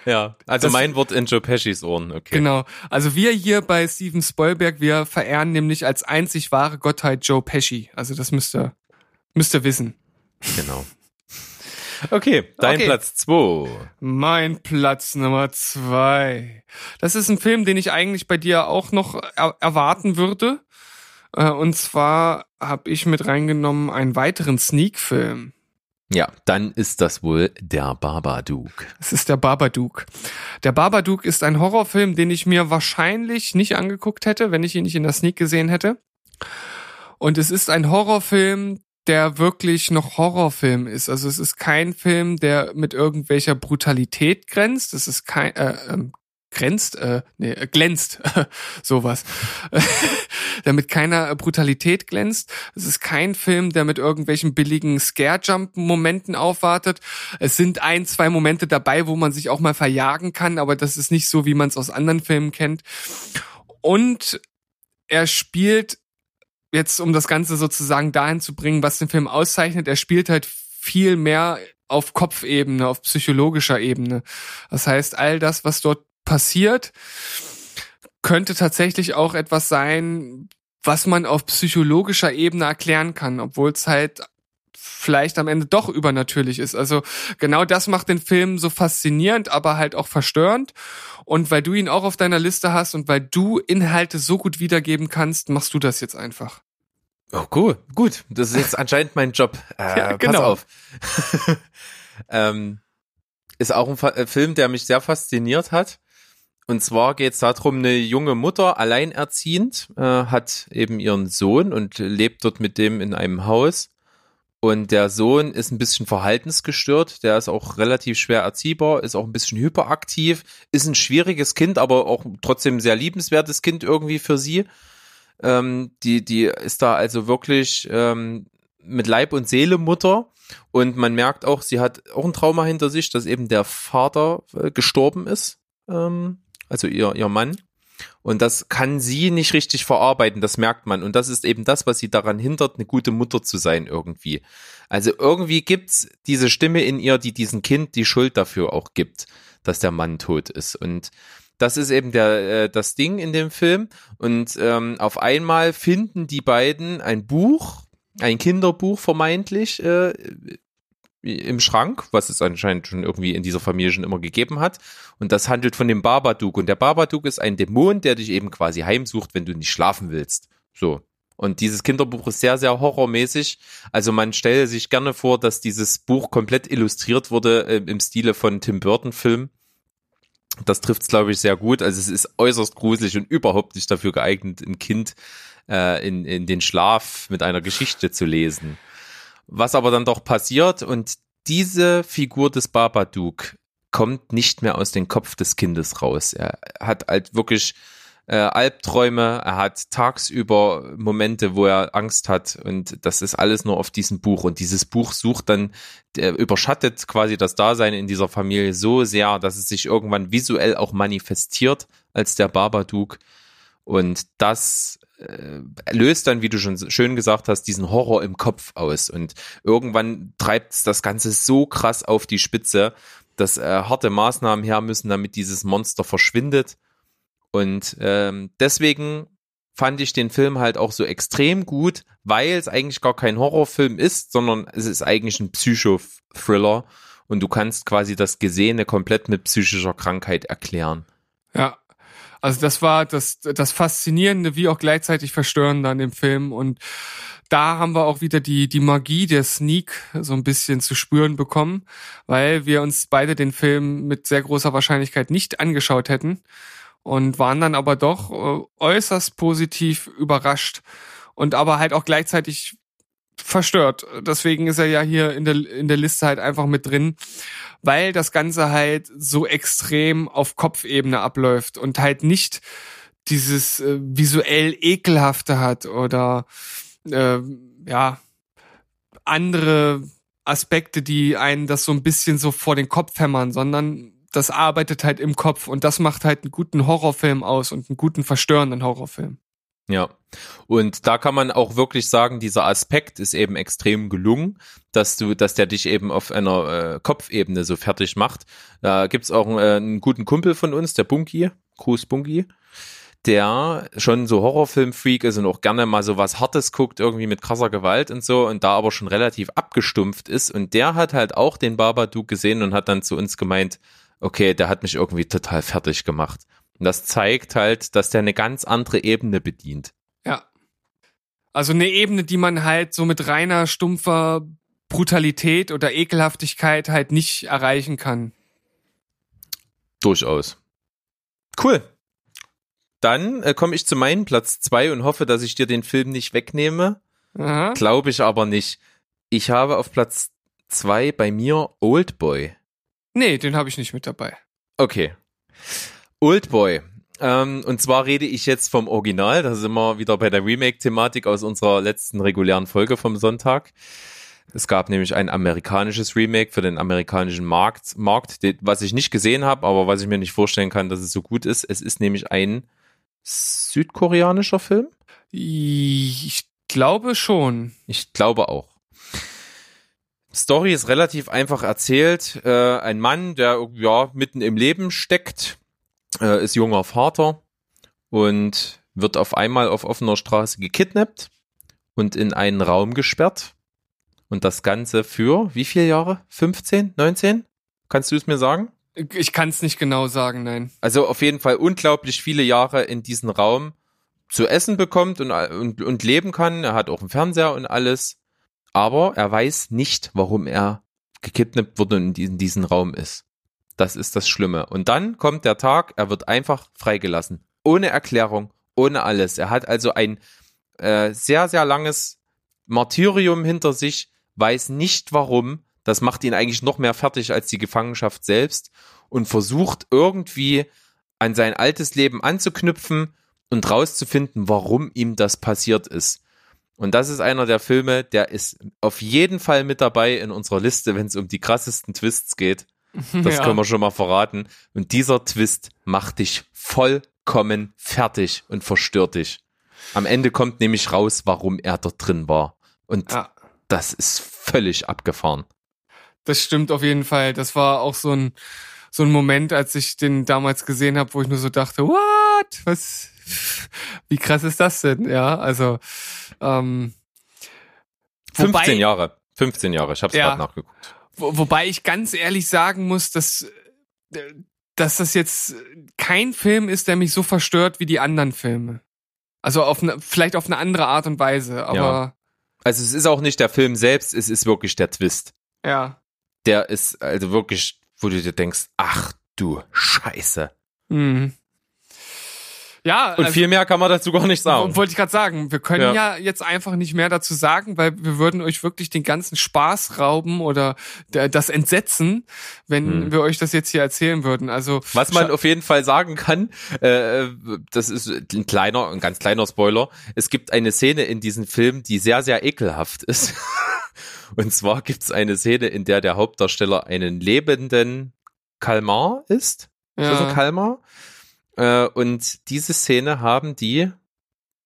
Ja, also das, mein Wort in Joe Peschis Ohren, okay. Genau. Also wir hier bei Steven Spoilberg, wir verehren nämlich als einzig wahre Gottheit Joe Pesci. Also das müsst ihr, müsst ihr wissen. Genau. Okay, dein okay. Platz zwei. Mein Platz Nummer zwei. Das ist ein Film, den ich eigentlich bei dir auch noch er erwarten würde. Äh, und zwar habe ich mit reingenommen einen weiteren Sneak-Film. Ja, dann ist das wohl der Babadook. Es ist der Babadook. Der Babadook ist ein Horrorfilm, den ich mir wahrscheinlich nicht angeguckt hätte, wenn ich ihn nicht in der Sneak gesehen hätte. Und es ist ein Horrorfilm, der wirklich noch Horrorfilm ist. Also es ist kein Film, der mit irgendwelcher Brutalität grenzt. Es ist kein, äh, ähm, grenzt, äh, nee, äh, glänzt, sowas. Damit keiner Brutalität glänzt. Es ist kein Film, der mit irgendwelchen billigen Scare-Jump-Momenten aufwartet. Es sind ein, zwei Momente dabei, wo man sich auch mal verjagen kann, aber das ist nicht so, wie man es aus anderen Filmen kennt. Und er spielt jetzt, um das Ganze sozusagen dahin zu bringen, was den Film auszeichnet, er spielt halt viel mehr auf Kopfebene, auf psychologischer Ebene. Das heißt, all das, was dort passiert, könnte tatsächlich auch etwas sein, was man auf psychologischer Ebene erklären kann, obwohl es halt vielleicht am Ende doch übernatürlich ist. Also genau das macht den Film so faszinierend, aber halt auch verstörend. Und weil du ihn auch auf deiner Liste hast und weil du Inhalte so gut wiedergeben kannst, machst du das jetzt einfach. Oh, cool. Gut. Das ist jetzt anscheinend mein Job. Äh, ja, genau. Pass auf. ähm, ist auch ein äh, Film, der mich sehr fasziniert hat. Und zwar geht es darum, eine junge Mutter, alleinerziehend, äh, hat eben ihren Sohn und lebt dort mit dem in einem Haus. Und der Sohn ist ein bisschen verhaltensgestört, der ist auch relativ schwer erziehbar, ist auch ein bisschen hyperaktiv, ist ein schwieriges Kind, aber auch trotzdem ein sehr liebenswertes Kind irgendwie für sie. Ähm, die, die ist da also wirklich ähm, mit Leib und Seele Mutter. Und man merkt auch, sie hat auch ein Trauma hinter sich, dass eben der Vater äh, gestorben ist. Ähm, also ihr, ihr Mann. Und das kann sie nicht richtig verarbeiten, das merkt man. Und das ist eben das, was sie daran hindert, eine gute Mutter zu sein irgendwie. Also irgendwie gibt's diese Stimme in ihr, die diesem Kind die Schuld dafür auch gibt, dass der Mann tot ist. Und das ist eben der, äh, das Ding in dem Film. Und ähm, auf einmal finden die beiden ein Buch, ein Kinderbuch vermeintlich, äh, im Schrank, was es anscheinend schon irgendwie in dieser Familie schon immer gegeben hat. Und das handelt von dem Babadook. Und der Babadook ist ein Dämon, der dich eben quasi heimsucht, wenn du nicht schlafen willst. So. Und dieses Kinderbuch ist sehr, sehr horrormäßig. Also man stelle sich gerne vor, dass dieses Buch komplett illustriert wurde äh, im Stile von Tim Burton Film. Das trifft es, glaube ich, sehr gut. Also es ist äußerst gruselig und überhaupt nicht dafür geeignet, ein Kind äh, in, in den Schlaf mit einer Geschichte zu lesen. Was aber dann doch passiert und diese Figur des Babadook kommt nicht mehr aus dem Kopf des Kindes raus. Er hat halt wirklich äh, Albträume, er hat tagsüber Momente, wo er Angst hat und das ist alles nur auf diesem Buch. Und dieses Buch sucht dann, überschattet quasi das Dasein in dieser Familie so sehr, dass es sich irgendwann visuell auch manifestiert als der Babadook. Und das löst dann, wie du schon schön gesagt hast, diesen Horror im Kopf aus. Und irgendwann treibt das Ganze so krass auf die Spitze, dass äh, harte Maßnahmen her müssen, damit dieses Monster verschwindet. Und ähm, deswegen fand ich den Film halt auch so extrem gut, weil es eigentlich gar kein Horrorfilm ist, sondern es ist eigentlich ein Psychothriller und du kannst quasi das Gesehene komplett mit psychischer Krankheit erklären. Ja, also das war das, das Faszinierende wie auch gleichzeitig Verstörende an dem Film. Und da haben wir auch wieder die, die Magie der Sneak so ein bisschen zu spüren bekommen, weil wir uns beide den Film mit sehr großer Wahrscheinlichkeit nicht angeschaut hätten und waren dann aber doch äh, äußerst positiv überrascht und aber halt auch gleichzeitig verstört. Deswegen ist er ja hier in der, in der Liste halt einfach mit drin, weil das Ganze halt so extrem auf Kopfebene abläuft und halt nicht dieses äh, visuell ekelhafte hat oder äh, ja andere Aspekte, die einen das so ein bisschen so vor den Kopf hämmern, sondern das arbeitet halt im Kopf und das macht halt einen guten Horrorfilm aus und einen guten verstörenden Horrorfilm. Ja. Und da kann man auch wirklich sagen, dieser Aspekt ist eben extrem gelungen, dass du, dass der dich eben auf einer äh, Kopfebene so fertig macht. Da gibt's auch einen, äh, einen guten Kumpel von uns, der Bunky, Gruß Bunky, der schon so Horrorfilm-Freak ist und auch gerne mal so was Hartes guckt, irgendwie mit krasser Gewalt und so, und da aber schon relativ abgestumpft ist. Und der hat halt auch den Babadook gesehen und hat dann zu uns gemeint, okay, der hat mich irgendwie total fertig gemacht. Und das zeigt halt, dass der eine ganz andere Ebene bedient. Ja. Also eine Ebene, die man halt so mit reiner, stumpfer Brutalität oder Ekelhaftigkeit halt nicht erreichen kann. Durchaus. Cool. Dann äh, komme ich zu meinem Platz zwei und hoffe, dass ich dir den Film nicht wegnehme. Glaube ich aber nicht. Ich habe auf Platz zwei bei mir Oldboy. Nee, den habe ich nicht mit dabei. Okay. Oldboy. Ähm, und zwar rede ich jetzt vom Original. Da sind wir wieder bei der Remake-Thematik aus unserer letzten regulären Folge vom Sonntag. Es gab nämlich ein amerikanisches Remake für den amerikanischen Markt, Markt was ich nicht gesehen habe, aber was ich mir nicht vorstellen kann, dass es so gut ist. Es ist nämlich ein südkoreanischer Film. Ich glaube schon. Ich glaube auch. Story ist relativ einfach erzählt. Äh, ein Mann, der ja mitten im Leben steckt, äh, ist junger Vater und wird auf einmal auf offener Straße gekidnappt und in einen Raum gesperrt. Und das Ganze für wie viele Jahre? 15, 19? Kannst du es mir sagen? Ich kann es nicht genau sagen, nein. Also auf jeden Fall unglaublich viele Jahre in diesem Raum zu essen bekommt und, und, und leben kann. Er hat auch einen Fernseher und alles. Aber er weiß nicht, warum er gekidnappt wurde und in diesem Raum ist. Das ist das Schlimme. Und dann kommt der Tag, er wird einfach freigelassen. Ohne Erklärung, ohne alles. Er hat also ein äh, sehr, sehr langes Martyrium hinter sich, weiß nicht warum. Das macht ihn eigentlich noch mehr fertig als die Gefangenschaft selbst und versucht irgendwie an sein altes Leben anzuknüpfen und rauszufinden, warum ihm das passiert ist. Und das ist einer der Filme, der ist auf jeden Fall mit dabei in unserer Liste, wenn es um die krassesten Twists geht. Das Ja. können wir schon mal verraten. Und dieser Twist macht dich vollkommen fertig und verstört dich. Am Ende kommt nämlich raus, warum er dort drin war. Und Ja. das ist völlig abgefahren. Das stimmt auf jeden Fall. Das war auch so ein, so ein Moment, als ich den damals gesehen habe, wo ich nur so dachte, what? Was? Wie krass ist das denn? Ja, also ähm, 15 wobei, Jahre. 15 Jahre. Ich habe es Ja. gerade nachgeguckt. Wo, wobei ich ganz ehrlich sagen muss, dass, äh, dass das jetzt kein Film ist, der mich so verstört wie die anderen Filme. Also auf eine, vielleicht auf eine andere Art und Weise, aber Also es ist auch nicht der Film selbst, es ist wirklich der Twist. ja. Der ist also wirklich, wo du dir denkst, ach du Scheiße. Mhm. Ja, Und also- viel mehr kann man dazu gar nicht sagen. Wollte ich gerade sagen, wir können Ja. ja. jetzt einfach nicht mehr dazu sagen, weil wir würden euch wirklich den ganzen Spaß rauben oder das Entsetzen, wenn Hm. wir euch das jetzt hier erzählen würden. Also Was man auf jeden Fall sagen kann, äh, das ist ein kleiner, ein ganz kleiner Spoiler. Es gibt eine Szene in diesem Film, die sehr, sehr ekelhaft ist. Und zwar gibt es eine Szene, in der der Hauptdarsteller einen lebenden Kalmar ist. Ist das ein ja, Kalmar? Äh, und diese Szene haben die,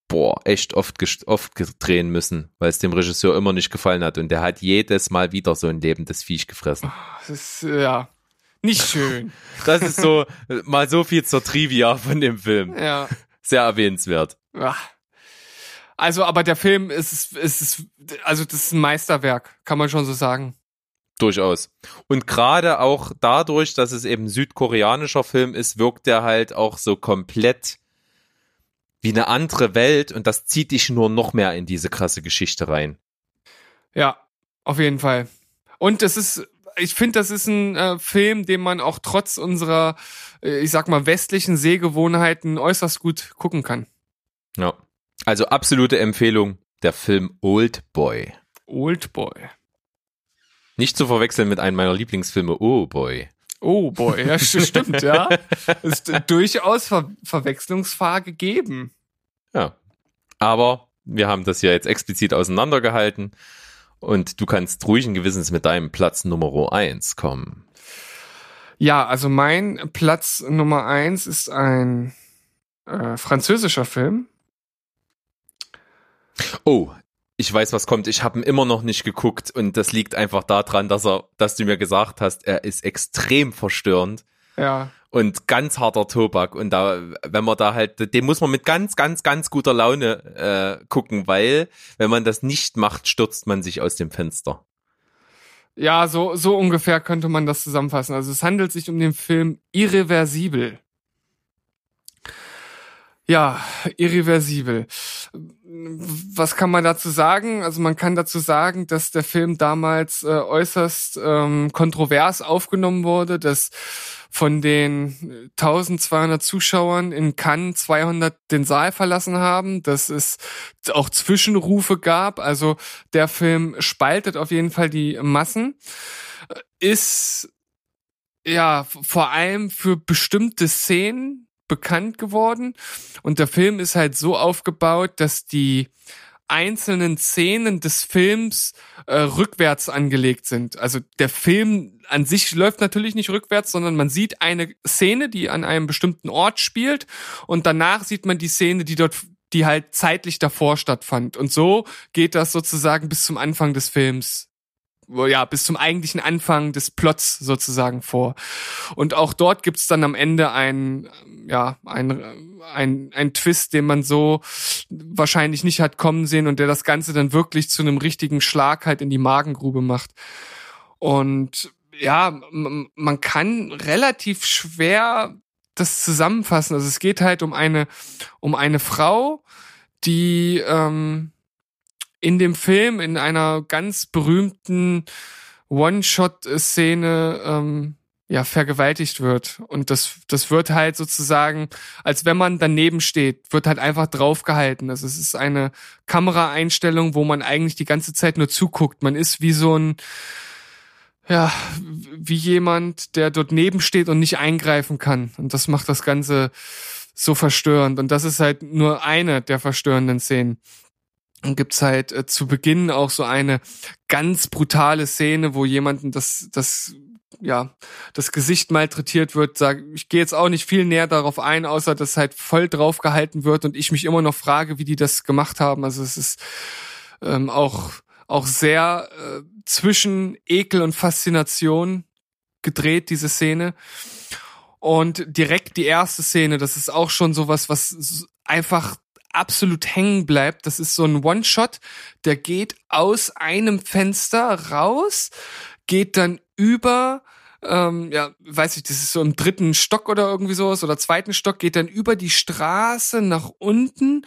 boah, echt oft, oft drehen müssen, weil es dem Regisseur immer nicht gefallen hat. Und der hat jedes Mal wieder so ein lebendes Viech gefressen. das ist äh, ja nicht schön. Das ist so, äh, mal so viel zur Trivia von dem Film. ja. Sehr erwähnenswert. ja. Also, aber der Film ist, ist, ist, also das ist ein Meisterwerk, kann man schon so sagen. Durchaus. Und gerade auch dadurch, dass es eben südkoreanischer Film ist, wirkt er halt auch so komplett wie eine andere Welt und das zieht dich nur noch mehr in diese krasse Geschichte rein. Ja, auf jeden Fall. Und das ist, ich finde, das ist ein äh, Film, den man auch trotz unserer, äh, ich sag mal, westlichen Sehgewohnheiten äußerst gut gucken kann. Ja. Also absolute Empfehlung, der Film Old Boy. Old Boy. Nicht zu verwechseln mit einem meiner Lieblingsfilme, Oh Boy. Oh boy, ja, st- stimmt, ja. Ist äh, durchaus Ver Verwechslungsfahr gegeben. Ja. Aber wir haben das ja jetzt explizit auseinandergehalten und du kannst ruhigen Gewissens mit deinem Platz Nummer eins kommen. Ja, also mein Platz Nummer eins ist ein äh, französischer Film. Oh, ich weiß, was kommt. Ich habe ihn immer noch nicht geguckt und das liegt einfach daran, dass er, dass du mir gesagt hast, er ist extrem verstörend Ja, und ganz harter Tobak und da, wenn man da halt, den muss man mit ganz, ganz, ganz guter Laune äh, gucken, weil wenn man das nicht macht, stürzt man sich aus dem Fenster. ja, so so ungefähr könnte man das zusammenfassen. Also es handelt sich um den Film Irreversibel. Ja, irreversibel. Was kann man dazu sagen? Also man kann dazu sagen, dass der Film damals äh, äußerst ähm, kontrovers aufgenommen wurde, dass von den 1200 Zuschauern in Cannes 200 den Saal verlassen haben, dass es auch Zwischenrufe gab. Also der Film spaltet auf jeden Fall die Massen, ist ja vor allem für bestimmte Szenen bekannt geworden. Und der Film ist halt so aufgebaut, dass die einzelnen Szenen des Films äh, rückwärts angelegt sind. Also der Film an sich läuft natürlich nicht rückwärts, sondern man sieht eine Szene, die an einem bestimmten Ort spielt und danach sieht man die Szene, die dort die halt zeitlich davor stattfand. Und so geht das sozusagen bis zum Anfang des Films ja, bis zum eigentlichen Anfang des Plots sozusagen vor. Und auch dort gibt's dann am Ende ein, ja, ein, ein, ein Twist, den man so wahrscheinlich nicht hat kommen sehen und der das Ganze dann wirklich zu einem richtigen Schlag halt in die Magengrube macht. Und ja, man kann relativ schwer das zusammenfassen. Also es geht halt um eine, um eine Frau, die ähm, in dem Film in einer ganz berühmten One-Shot-Szene ähm, ja vergewaltigt wird und das das wird halt sozusagen als wenn man daneben steht wird halt einfach draufgehalten also es ist eine Kameraeinstellung wo man eigentlich die ganze Zeit nur zuguckt man ist wie so ein ja wie jemand der dort neben steht und nicht eingreifen kann und das macht das ganze so verstörend. Und das ist halt nur eine der verstörenden Szenen. Gibt's halt äh, zu Beginn auch so eine ganz brutale Szene, wo jemanden das, das, ja, das Gesicht malträtiert wird. Sag, ich gehe jetzt auch nicht viel näher darauf ein, außer dass halt voll drauf gehalten wird und ich mich immer noch frage, wie die das gemacht haben. Also es ist ähm, auch, auch sehr äh, zwischen Ekel und Faszination gedreht, diese Szene. Und direkt die erste Szene, das ist auch schon sowas, was einfach absolut hängen bleibt. Das ist so ein One-Shot, der geht aus einem Fenster raus, geht dann über ähm, ja, weiß ich, das ist so im dritten Stock oder irgendwie sowas oder zweiten Stock, geht dann über die Straße nach unten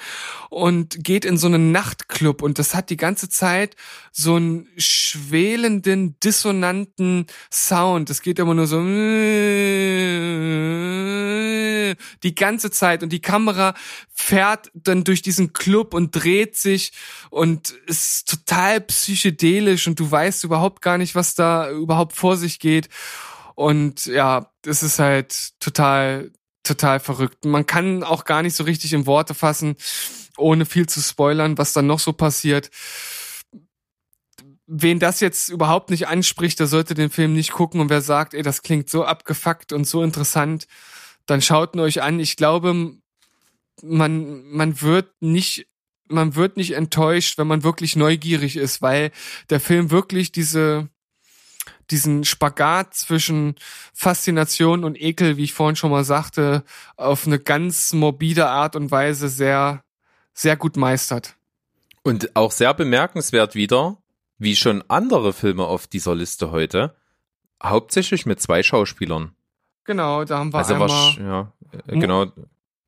und geht in so einen Nachtclub und das hat die ganze Zeit so einen schwelenden, dissonanten Sound. Das geht immer nur so die ganze Zeit und die Kamera fährt dann durch diesen Club und dreht sich und ist total psychedelisch und du weißt überhaupt gar nicht, was da überhaupt vor sich geht. Und ja, es ist halt total, total verrückt. Man kann auch gar nicht so richtig in Worte fassen, ohne viel zu spoilern, was dann noch so passiert. Wen das jetzt überhaupt nicht anspricht, der sollte den Film nicht gucken. Und wer sagt, ey, das klingt so abgefuckt und so interessant, dann schaut ihn euch an. Ich glaube, man, man wird nicht man wird nicht enttäuscht, wenn man wirklich neugierig ist, weil der Film wirklich diese, diesen Spagat zwischen Faszination und Ekel, wie ich vorhin schon mal sagte, auf eine ganz morbide Art und Weise sehr, sehr gut meistert. Und auch sehr bemerkenswert wieder, wie schon andere Filme auf dieser Liste heute, hauptsächlich mit zwei Schauspielern. Genau, da haben wir Also einmal was, ja, äh, genau,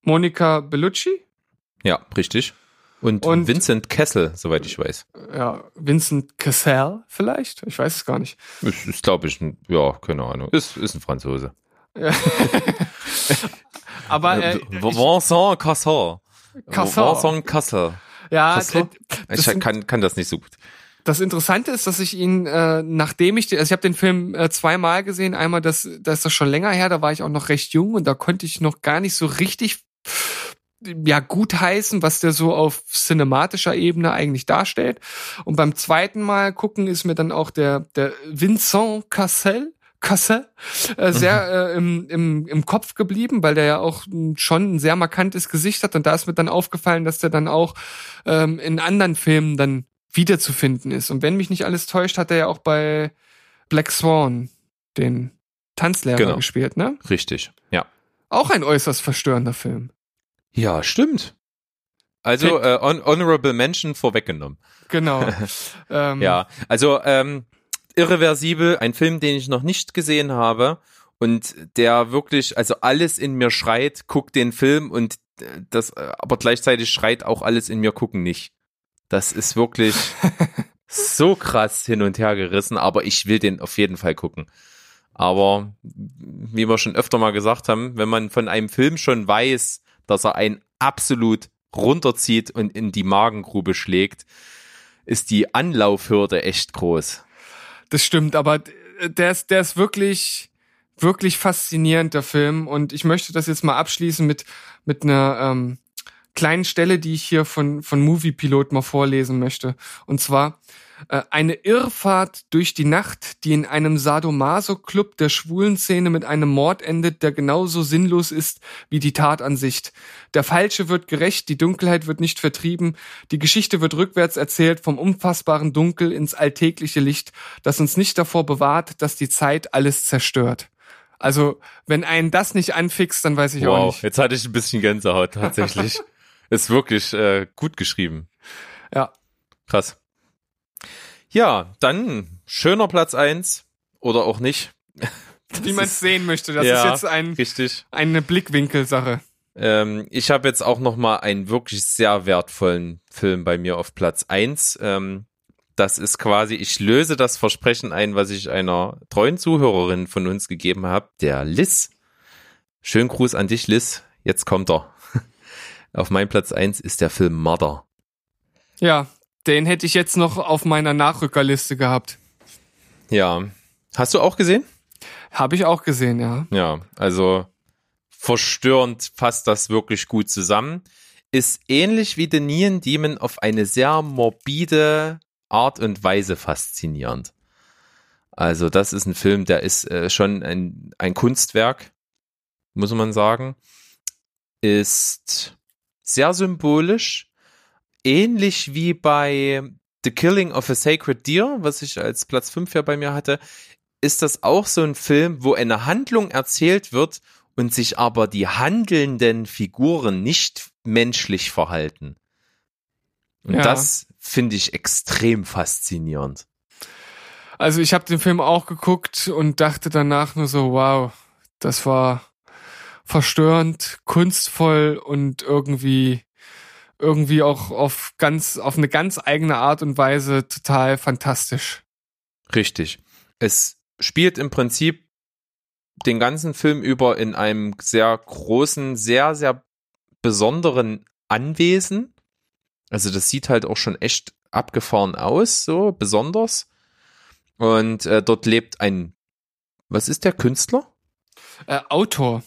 Monika Bellucci, ja, richtig. Und, Und- Vincent Kessel, soweit ich weiß. ja, Vincent Cassel vielleicht, ich weiß es gar nicht. Ist, ist glaube ich, ein, ja, keine Ahnung. Ist, ist ein Franzose. Ja. Aber äh, Äh, Vincent Cassel. Cassel. Vincent Kessel. ja, Cassel? äh, Ich kann, kann das nicht so gut. Das Interessante ist, dass ich ihn, äh, nachdem ich, den- also ich habe den Film äh, zweimal gesehen, einmal, das, das ist das schon länger her, da war ich auch noch recht jung und da konnte ich noch gar nicht so richtig ja gut heißen, was der so auf cinematischer Ebene eigentlich darstellt. Und beim zweiten Mal gucken ist mir dann auch der der Vincent Cassel Cassel äh, sehr äh, im, im, im Kopf geblieben, weil der ja auch schon ein sehr markantes Gesicht hat. Und da ist mir dann aufgefallen, dass der dann auch ähm, in anderen Filmen dann wiederzufinden ist. Und wenn mich nicht alles täuscht, hat er ja auch bei Black Swan den Tanzlehrer Genau. gespielt, ne? Richtig, ja. Auch ein äußerst verstörender Film. Ja, stimmt. Also äh, hon Honorable Mention vorweggenommen. Genau. ähm, Ja, also ähm, irreversibel, ein Film, den ich noch nicht gesehen habe und der wirklich, also alles in mir schreit, guck den Film und äh, das, äh, aber gleichzeitig schreit auch alles in mir, gucken nicht. Das ist wirklich so krass hin und her gerissen, aber ich will den auf jeden Fall gucken. Aber wie wir schon öfter mal gesagt haben, wenn man von einem Film schon weiß, dass er einen absolut runterzieht und in die Magengrube schlägt, ist die Anlaufhürde echt groß. Das stimmt, aber der ist, der ist wirklich, wirklich faszinierend, der Film. Und ich möchte das jetzt mal abschließen mit, mit einer ähm, kleinen Stelle, die ich hier von, von Movie Pilot mal vorlesen möchte. Und zwar äh, eine Irrfahrt durch die Nacht, die in einem Sadomaso-Club der schwulen Szene mit einem Mord endet, der genauso sinnlos ist wie die Tat an sich. Der Falsche wird gerecht, die Dunkelheit wird nicht vertrieben, die Geschichte wird rückwärts erzählt vom unfassbaren Dunkel ins alltägliche Licht, das uns nicht davor bewahrt, dass die Zeit alles zerstört. Also, wenn einen das nicht anfixt, dann weiß ich auch nicht. jetzt hatte ich ein bisschen Gänsehaut tatsächlich. ist wirklich äh, gut geschrieben. Ja. Krass. Ja, dann schöner Platz eins oder auch nicht. Wie man es sehen möchte. Das ja, ist jetzt ein, Richtig. eine Blickwinkelsache. Ähm, ich habe jetzt auch noch mal einen wirklich sehr wertvollen Film bei mir auf Platz eins. Ähm, das ist quasi, ich löse das Versprechen ein, was ich einer treuen Zuhörerin von uns gegeben habe, der Liz. Schönen Gruß an dich, Liz. Jetzt kommt er. Auf meinem Platz eins ist der Film Mother. Ja, den hätte ich jetzt noch auf meiner Nachrückerliste gehabt. Ja. Hast du auch gesehen? Habe ich auch gesehen, ja. Ja, also verstörend fasst das wirklich gut zusammen. Ist ähnlich wie The Neon Demon auf eine sehr morbide Art und Weise faszinierend. Also das ist ein Film, der ist äh, schon ein, ein Kunstwerk, muss man sagen. Ist sehr symbolisch, ähnlich wie bei The Killing of a Sacred Deer, was ich als Platz 5 ja bei mir hatte, ist das auch so ein Film, wo eine Handlung erzählt wird und sich aber die handelnden Figuren nicht menschlich verhalten. Und Ja. das finde ich extrem faszinierend. Also ich habe den Film auch geguckt und dachte danach nur so, wow, das war verstörend, kunstvoll und irgendwie irgendwie auch auf ganz auf eine ganz eigene Art und Weise total fantastisch. Richtig. Es spielt im Prinzip den ganzen Film über in einem sehr großen, sehr, sehr besonderen Anwesen. Also das sieht halt auch schon echt abgefahren aus, so besonders. Und äh, dort lebt ein, was ist der Künstler? Äh, Autor.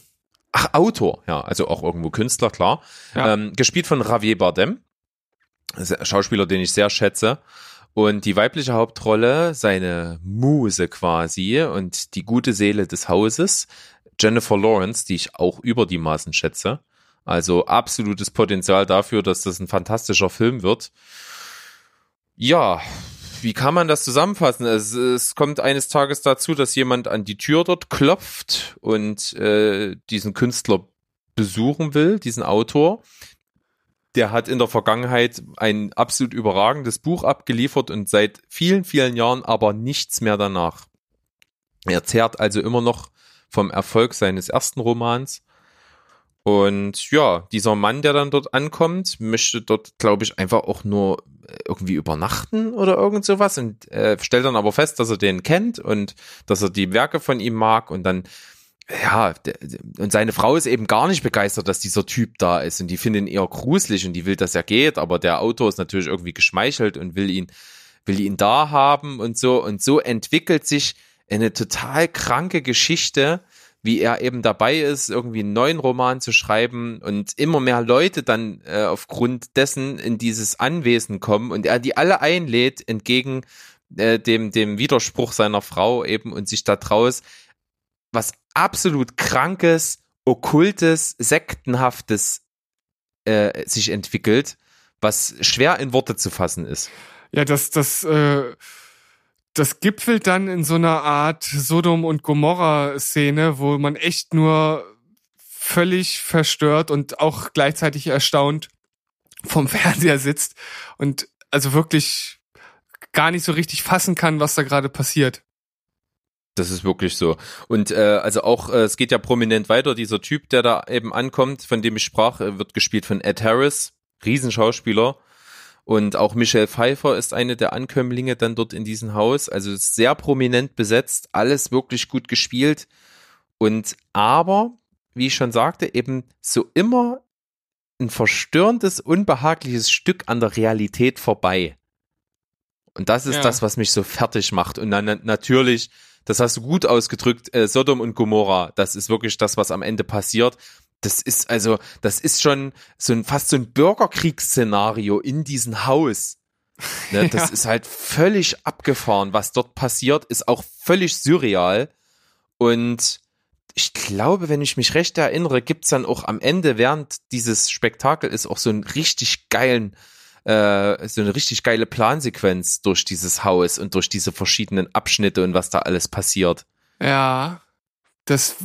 Ach, Autor, ja, also auch irgendwo Künstler, klar. Ja. Ähm, gespielt von Javier Bardem, Schauspieler, den ich sehr schätze. Und die weibliche Hauptrolle, seine Muse quasi und die gute Seele des Hauses, Jennifer Lawrence, die ich auch über die Maßen schätze. Also absolutes Potenzial dafür, dass das ein fantastischer Film wird. Ja, wie kann man das zusammenfassen? Es, es kommt eines Tages dazu, dass jemand an die Tür dort klopft und äh, diesen Künstler besuchen will, diesen Autor. Der hat in der Vergangenheit ein absolut überragendes Buch abgeliefert und seit vielen, vielen Jahren aber nichts mehr danach. Er zehrt also immer noch vom Erfolg seines ersten Romans. Und ja, dieser Mann, der dann dort ankommt, möchte dort, glaube ich, einfach auch nur irgendwie übernachten oder irgend sowas und äh, stellt dann aber fest, dass er den kennt und dass er die Werke von ihm mag und dann ja, und seine Frau ist eben gar nicht begeistert, dass dieser Typ da ist und die findet ihn eher gruselig und die will, dass er geht, aber der Autor ist natürlich irgendwie geschmeichelt und will ihn, will ihn da haben und so. Und so entwickelt sich eine total kranke Geschichte, wie er eben dabei ist, irgendwie einen neuen Roman zu schreiben und immer mehr Leute dann äh, aufgrund dessen in dieses Anwesen kommen und er die alle einlädt entgegen äh, dem, dem Widerspruch seiner Frau eben und sich da draus was absolut krankes, okkultes, sektenhaftes äh, sich entwickelt, was schwer in Worte zu fassen ist. Ja, das, das, äh, das gipfelt dann in so einer Art Sodom und Gomorra-Szene, wo man echt nur völlig verstört und auch gleichzeitig erstaunt vom Fernseher sitzt und also wirklich gar nicht so richtig fassen kann, was da gerade passiert. Das ist wirklich so. Und äh, also auch, äh, es geht ja prominent weiter, dieser Typ, der da eben ankommt, von dem ich sprach, äh, wird gespielt von Ed Harris, Riesenschauspieler. Und auch Michelle Pfeiffer ist eine der Ankömmlinge dann dort in diesem Haus. Also sehr prominent besetzt, alles wirklich gut gespielt. Und aber, wie ich schon sagte, eben so immer ein verstörendes, unbehagliches Stück an der Realität vorbei. Und das ist Ja. das, was mich so fertig macht. Und dann na- natürlich, das hast du gut ausgedrückt, äh, Sodom und Gomorra, das ist wirklich das, was am Ende passiert. Das ist also, das ist schon so ein fast so ein Bürgerkriegsszenario in diesem Haus. Ne, das Ja. ist halt völlig abgefahren, was dort passiert, ist auch völlig surreal. Und ich glaube, wenn ich mich recht erinnere, gibt's dann auch am Ende, während dieses Spektakel ist, auch so einen richtig geilen, äh, so eine richtig geile Plansequenz durch dieses Haus und durch diese verschiedenen Abschnitte und was da alles passiert. Ja, das,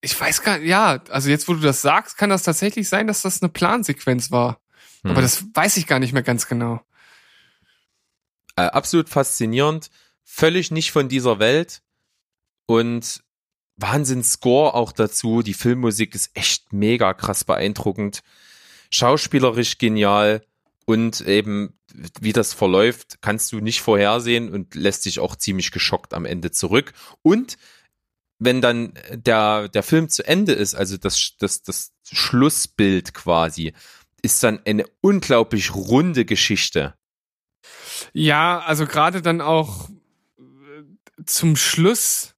ich weiß gar nicht, ja, also jetzt, wo du das sagst, kann das tatsächlich sein, dass das eine Plansequenz war. Hm. Aber das weiß ich gar nicht mehr ganz genau. äh, absolut faszinierend, völlig nicht von dieser Welt und Wahnsinns-Score auch dazu. Die Filmmusik ist echt mega krass beeindruckend, schauspielerisch genial und eben wie das verläuft, kannst du nicht vorhersehen und lässt dich auch ziemlich geschockt am Ende zurück. Und wenn dann der, der Film zu Ende ist, also das, das, das Schlussbild quasi, ist dann eine unglaublich runde Geschichte. Ja, also gerade dann auch äh, zum Schluss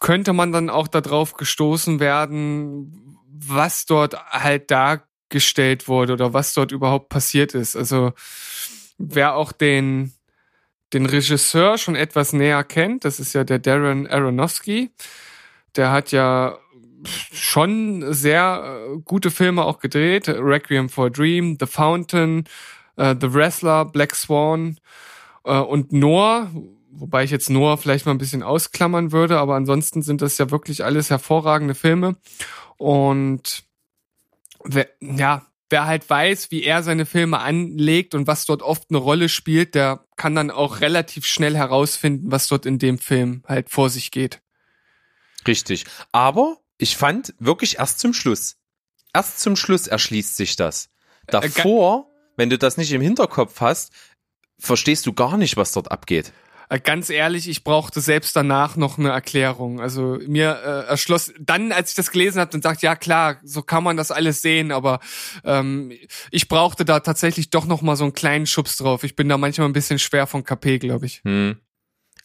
könnte man dann auch darauf gestoßen werden, was dort halt dargestellt wurde oder was dort überhaupt passiert ist. Also wer auch den, den Regisseur schon etwas näher kennt, das ist ja der Darren Aronofsky, der hat ja schon sehr äh, gute Filme auch gedreht. Requiem for a Dream, The Fountain, äh, The Wrestler, Black Swan äh, und Noah, wobei ich jetzt Noah vielleicht mal ein bisschen ausklammern würde, aber ansonsten sind das ja wirklich alles hervorragende Filme. Und ja, wer halt weiß, wie er seine Filme anlegt und was dort oft eine Rolle spielt, der kann dann auch relativ schnell herausfinden, was dort in dem Film halt vor sich geht. Richtig. Aber ich fand wirklich erst zum Schluss. Erst zum Schluss erschließt sich das. Äh, Davor, wenn du das nicht im Hinterkopf hast, verstehst du gar nicht, was dort abgeht. Äh, Ganz ehrlich, ich brauchte selbst danach noch eine Erklärung. Also mir äh, erschloss dann, als ich das gelesen habe, dann sagt ja klar, so kann man das alles sehen, aber ähm, ich brauchte da tatsächlich doch noch mal so einen kleinen Schubs drauf. Ich bin da manchmal ein bisschen schwer von KP, glaube ich. Hm.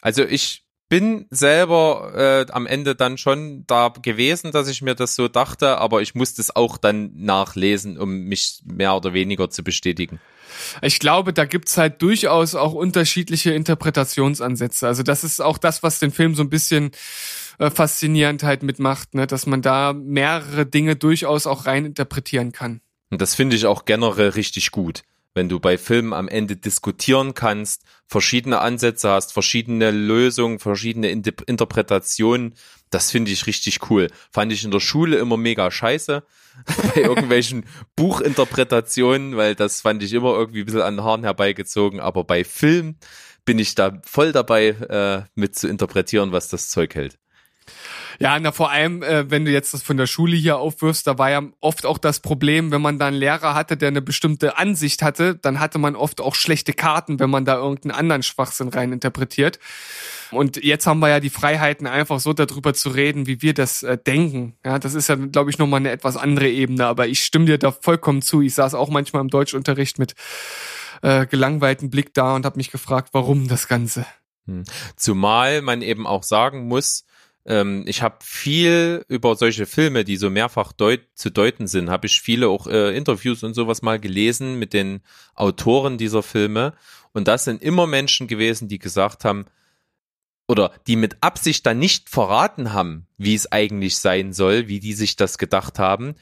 Also ich bin selber äh, am Ende dann schon da gewesen, dass ich mir das so dachte, aber ich musste es auch dann nachlesen, um mich mehr oder weniger zu bestätigen. Ich glaube, da gibt's halt durchaus auch unterschiedliche Interpretationsansätze. Also das ist auch das, was den Film so ein bisschen äh, faszinierend halt mitmacht, ne? dass man da mehrere Dinge durchaus auch rein interpretieren kann. Und das finde ich auch generell richtig gut. Wenn du bei Filmen am Ende diskutieren kannst, verschiedene Ansätze hast, verschiedene Lösungen, verschiedene Inter Interpretationen, das finde ich richtig cool. Fand ich in der Schule immer mega scheiße. bei irgendwelchen Buchinterpretationen, weil das fand ich immer irgendwie ein bisschen an den Haaren herbeigezogen. Aber bei Film bin ich da voll dabei, äh, mit zu interpretieren, was das Zeug hält. Ja, na vor allem, äh, wenn du jetzt das von der Schule hier aufwirfst, da war ja oft auch das Problem, wenn man da einen Lehrer hatte, der eine bestimmte Ansicht hatte, dann hatte man oft auch schlechte Karten, wenn man da irgendeinen anderen Schwachsinn rein interpretiert. Und jetzt haben wir ja die Freiheiten, einfach so darüber zu reden, wie wir das äh, denken. Ja, das ist ja, glaube ich, nochmal eine etwas andere Ebene, aber ich stimme dir da vollkommen zu. Ich saß auch manchmal im Deutschunterricht mit äh, gelangweilten Blick da und habe mich gefragt, warum das Ganze. Hm. Zumal man eben auch sagen muss, ähm, ich habe viel über solche Filme, die so mehrfach deut zu deuten sind, habe ich viele auch äh, Interviews und sowas mal gelesen mit den Autoren dieser Filme. Und das sind immer Menschen gewesen, die gesagt haben, oder die mit Absicht dann nicht verraten haben, wie es eigentlich sein soll, wie die sich das gedacht haben,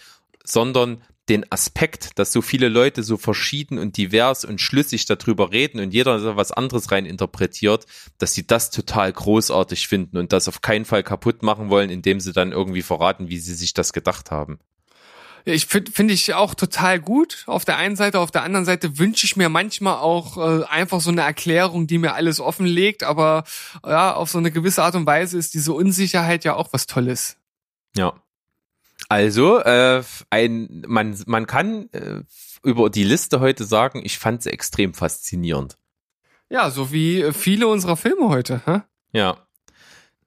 sondern den Aspekt, dass so viele Leute so verschieden und divers und schlüssig darüber reden und jeder so was anderes rein interpretiert, dass sie das total großartig finden und das auf keinen Fall kaputt machen wollen, indem sie dann irgendwie verraten, wie sie sich das gedacht haben. Ich finde finde ich auch total gut. Auf der einen Seite, auf der anderen Seite wünsche ich mir manchmal auch äh, einfach so eine Erklärung, die mir alles offenlegt. Aber ja, auf so eine gewisse Art und Weise ist diese Unsicherheit ja auch was Tolles. Ja. Also, äh, ein, man, man kann äh, über die Liste heute sagen, ich fand sie extrem faszinierend. Ja, so wie viele unserer Filme heute. Hä? Ja.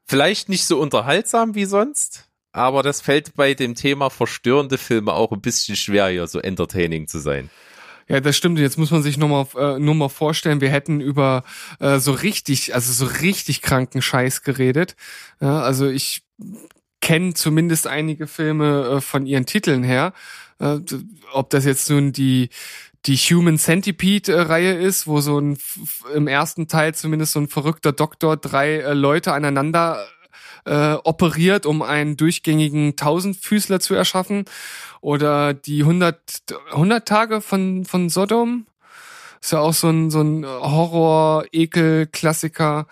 Vielleicht nicht so unterhaltsam wie sonst, aber das fällt bei dem Thema verstörende Filme auch ein bisschen schwer, hier so entertaining zu sein. Ja, das stimmt. Jetzt muss man sich nur mal, äh, nur mal vorstellen, wir hätten über äh, so richtig, also so richtig kranken Scheiß geredet. Ja, also ich kenne zumindest einige Filme äh, von ihren Titeln her. Äh, ob das jetzt nun die die Human Centipede äh, Reihe ist, wo so ein im ersten Teil zumindest so ein verrückter Doktor drei äh, Leute aneinander äh, operiert, um einen durchgängigen Tausendfüßler zu erschaffen. Oder die 100, 100 Tage von, von Sodom. Ist ja auch so ein, so ein Horror-Ekel-Klassiker.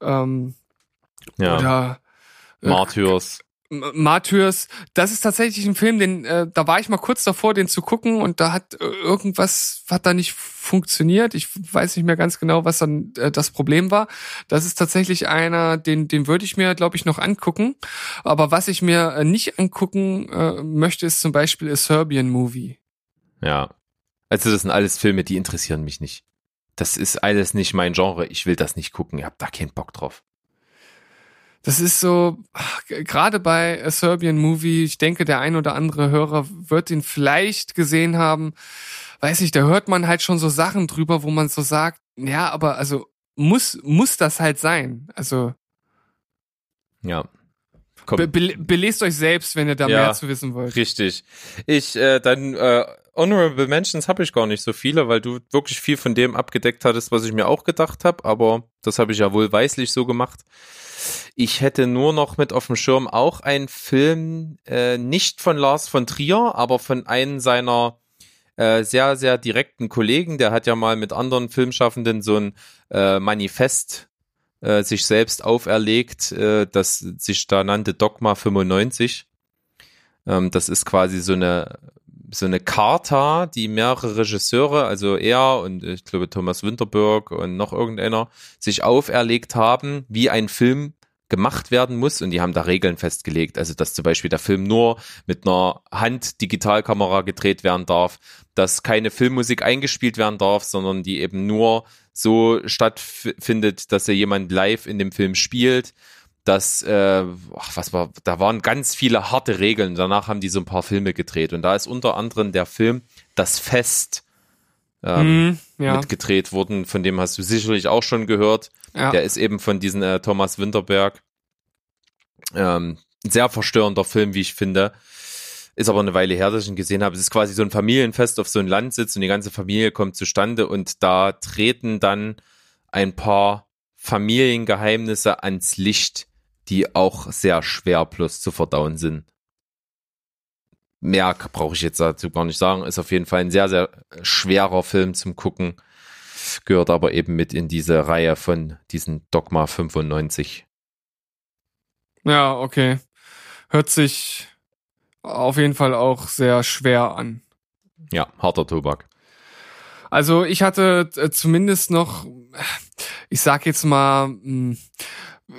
Ähm, Ja. Oder Martyrs. M- Martyrs, das ist tatsächlich ein Film, den äh, da war ich mal kurz davor, den zu gucken und da hat äh, irgendwas hat da nicht funktioniert. Ich weiß nicht mehr ganz genau, was dann äh, das Problem war. Das ist tatsächlich einer, den den würde ich mir, glaube ich, noch angucken. Aber was ich mir äh, nicht angucken äh, möchte, ist zum Beispiel A Serbian Movie. Ja. Also das sind alles Filme, die interessieren mich nicht. Das ist alles nicht mein Genre. Ich will das nicht gucken. Ich hab da keinen Bock drauf. Das ist so, gerade bei A Serbian Movie, ich denke, der ein oder andere Hörer wird ihn vielleicht gesehen haben. Weiß nicht, da hört man halt schon so Sachen drüber, wo man so sagt, ja, aber also muss, muss das halt sein. Also, Ja. Be be belest euch selbst, wenn ihr da Ja. mehr zu wissen wollt. Richtig. Ich, äh, dann, äh, Honorable Mentions habe ich gar nicht so viele, weil du wirklich viel von dem abgedeckt hattest, was ich mir auch gedacht habe, aber das habe ich ja wohlweislich so gemacht. Ich hätte nur noch mit auf dem Schirm auch einen Film, äh, nicht von Lars von Trier, aber von einem seiner äh, sehr, sehr direkten Kollegen, der hat ja mal mit anderen Filmschaffenden so ein äh, Manifest äh, sich selbst auferlegt, äh, das sich da nannte Dogma 95. Ähm, das ist quasi so eine so eine Charta, die mehrere Regisseure, also er und ich glaube Thomas Winterberg und noch irgendeiner, sich auferlegt haben, wie ein Film gemacht werden muss und die haben da Regeln festgelegt. Also dass zum Beispiel der Film nur mit einer Hand-Digitalkamera gedreht werden darf, dass keine Filmmusik eingespielt werden darf, sondern die eben nur so stattfindet, dass er jemand live in dem Film spielt. Dass, äh, ach, was war, da waren ganz viele harte Regeln. Danach haben die so ein paar Filme gedreht und da ist unter anderem der Film Das Fest ähm, Mhm, ja, mitgedreht worden. Von dem hast du sicherlich auch schon gehört. ja. Der ist eben von diesem äh, Thomas Winterberg. Ähm, ein sehr verstörender Film, wie ich finde. Ist aber eine Weile her, dass ich ihn gesehen habe. Es ist quasi so ein Familienfest auf so einem Landsitz und die ganze Familie kommt zustande und da treten dann ein paar Familiengeheimnisse ans Licht, die auch sehr schwer plus zu verdauen sind. Mehr brauche ich jetzt dazu gar nicht sagen. Ist auf jeden Fall ein sehr, sehr schwerer Film zum Gucken. Gehört aber eben mit in diese Reihe von diesen Dogma 95. ja, okay. Hört sich auf jeden Fall auch sehr schwer an. Ja, harter Tobak. Also ich hatte äh, zumindest noch, ich sag jetzt mal, mh,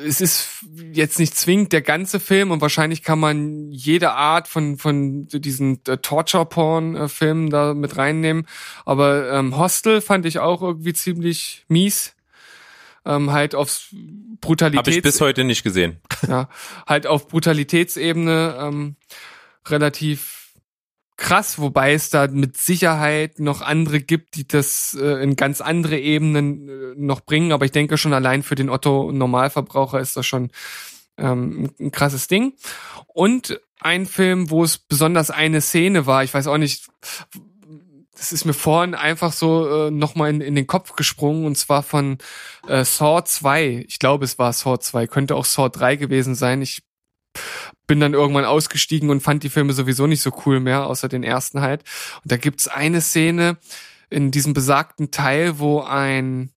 es ist jetzt nicht zwingend der ganze Film und wahrscheinlich kann man jede Art von von diesen äh, Torture-Porn-Filmen da mit reinnehmen. Aber ähm, Hostel fand ich auch irgendwie ziemlich mies. Ähm, halt aufs Habe ich Brutalität bis heute nicht gesehen. ja, halt auf Brutalitätsebene ähm, relativ krass, wobei es da mit Sicherheit noch andere gibt, die das äh, in ganz andere Ebenen äh, noch bringen. Aber ich denke schon allein für den Otto Normalverbraucher ist das schon ähm, ein, krasses Ding. Und ein Film, wo es besonders eine Szene war, ich weiß auch nicht, das ist mir vorhin einfach so äh, nochmal in, in den Kopf gesprungen und zwar von äh, Saw 2. Ich glaube, es war Saw 2, könnte auch Saw 3 gewesen sein. Ich bin dann irgendwann ausgestiegen und fand die Filme sowieso nicht so cool mehr, außer den ersten halt. Und da gibt's eine Szene in diesem besagten Teil, wo ein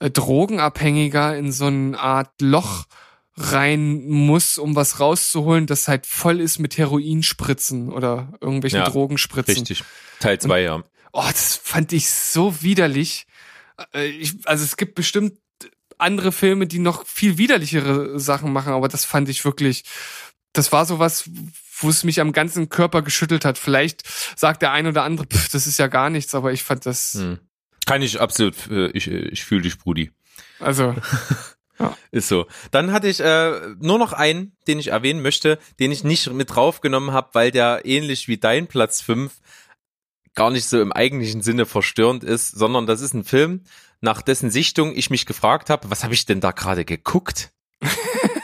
äh, Drogenabhängiger in so eine Art Loch rein muss, um was rauszuholen, das halt voll ist mit Heroinspritzen oder irgendwelchen Ja, Drogenspritzen. Richtig. Teil 2, ja. Oh, das fand ich so widerlich. Äh, Ich, also es gibt bestimmt andere Filme, die noch viel widerlichere Sachen machen, aber das fand ich wirklich, das war sowas, wo es mich am ganzen Körper geschüttelt hat. Vielleicht sagt der ein oder andere, pff, das ist ja gar nichts, aber ich fand das, Hm. Kann ich absolut, äh, ich, ich fühle dich, Brudi. also, Ist so. Dann hatte ich äh, nur noch einen, den ich erwähnen möchte, den ich nicht mit draufgenommen habe, weil der ähnlich wie dein Platz 5 gar nicht so im eigentlichen Sinne verstörend ist, sondern das ist ein Film, nach dessen Sichtung ich mich gefragt habe, was habe ich denn da gerade geguckt?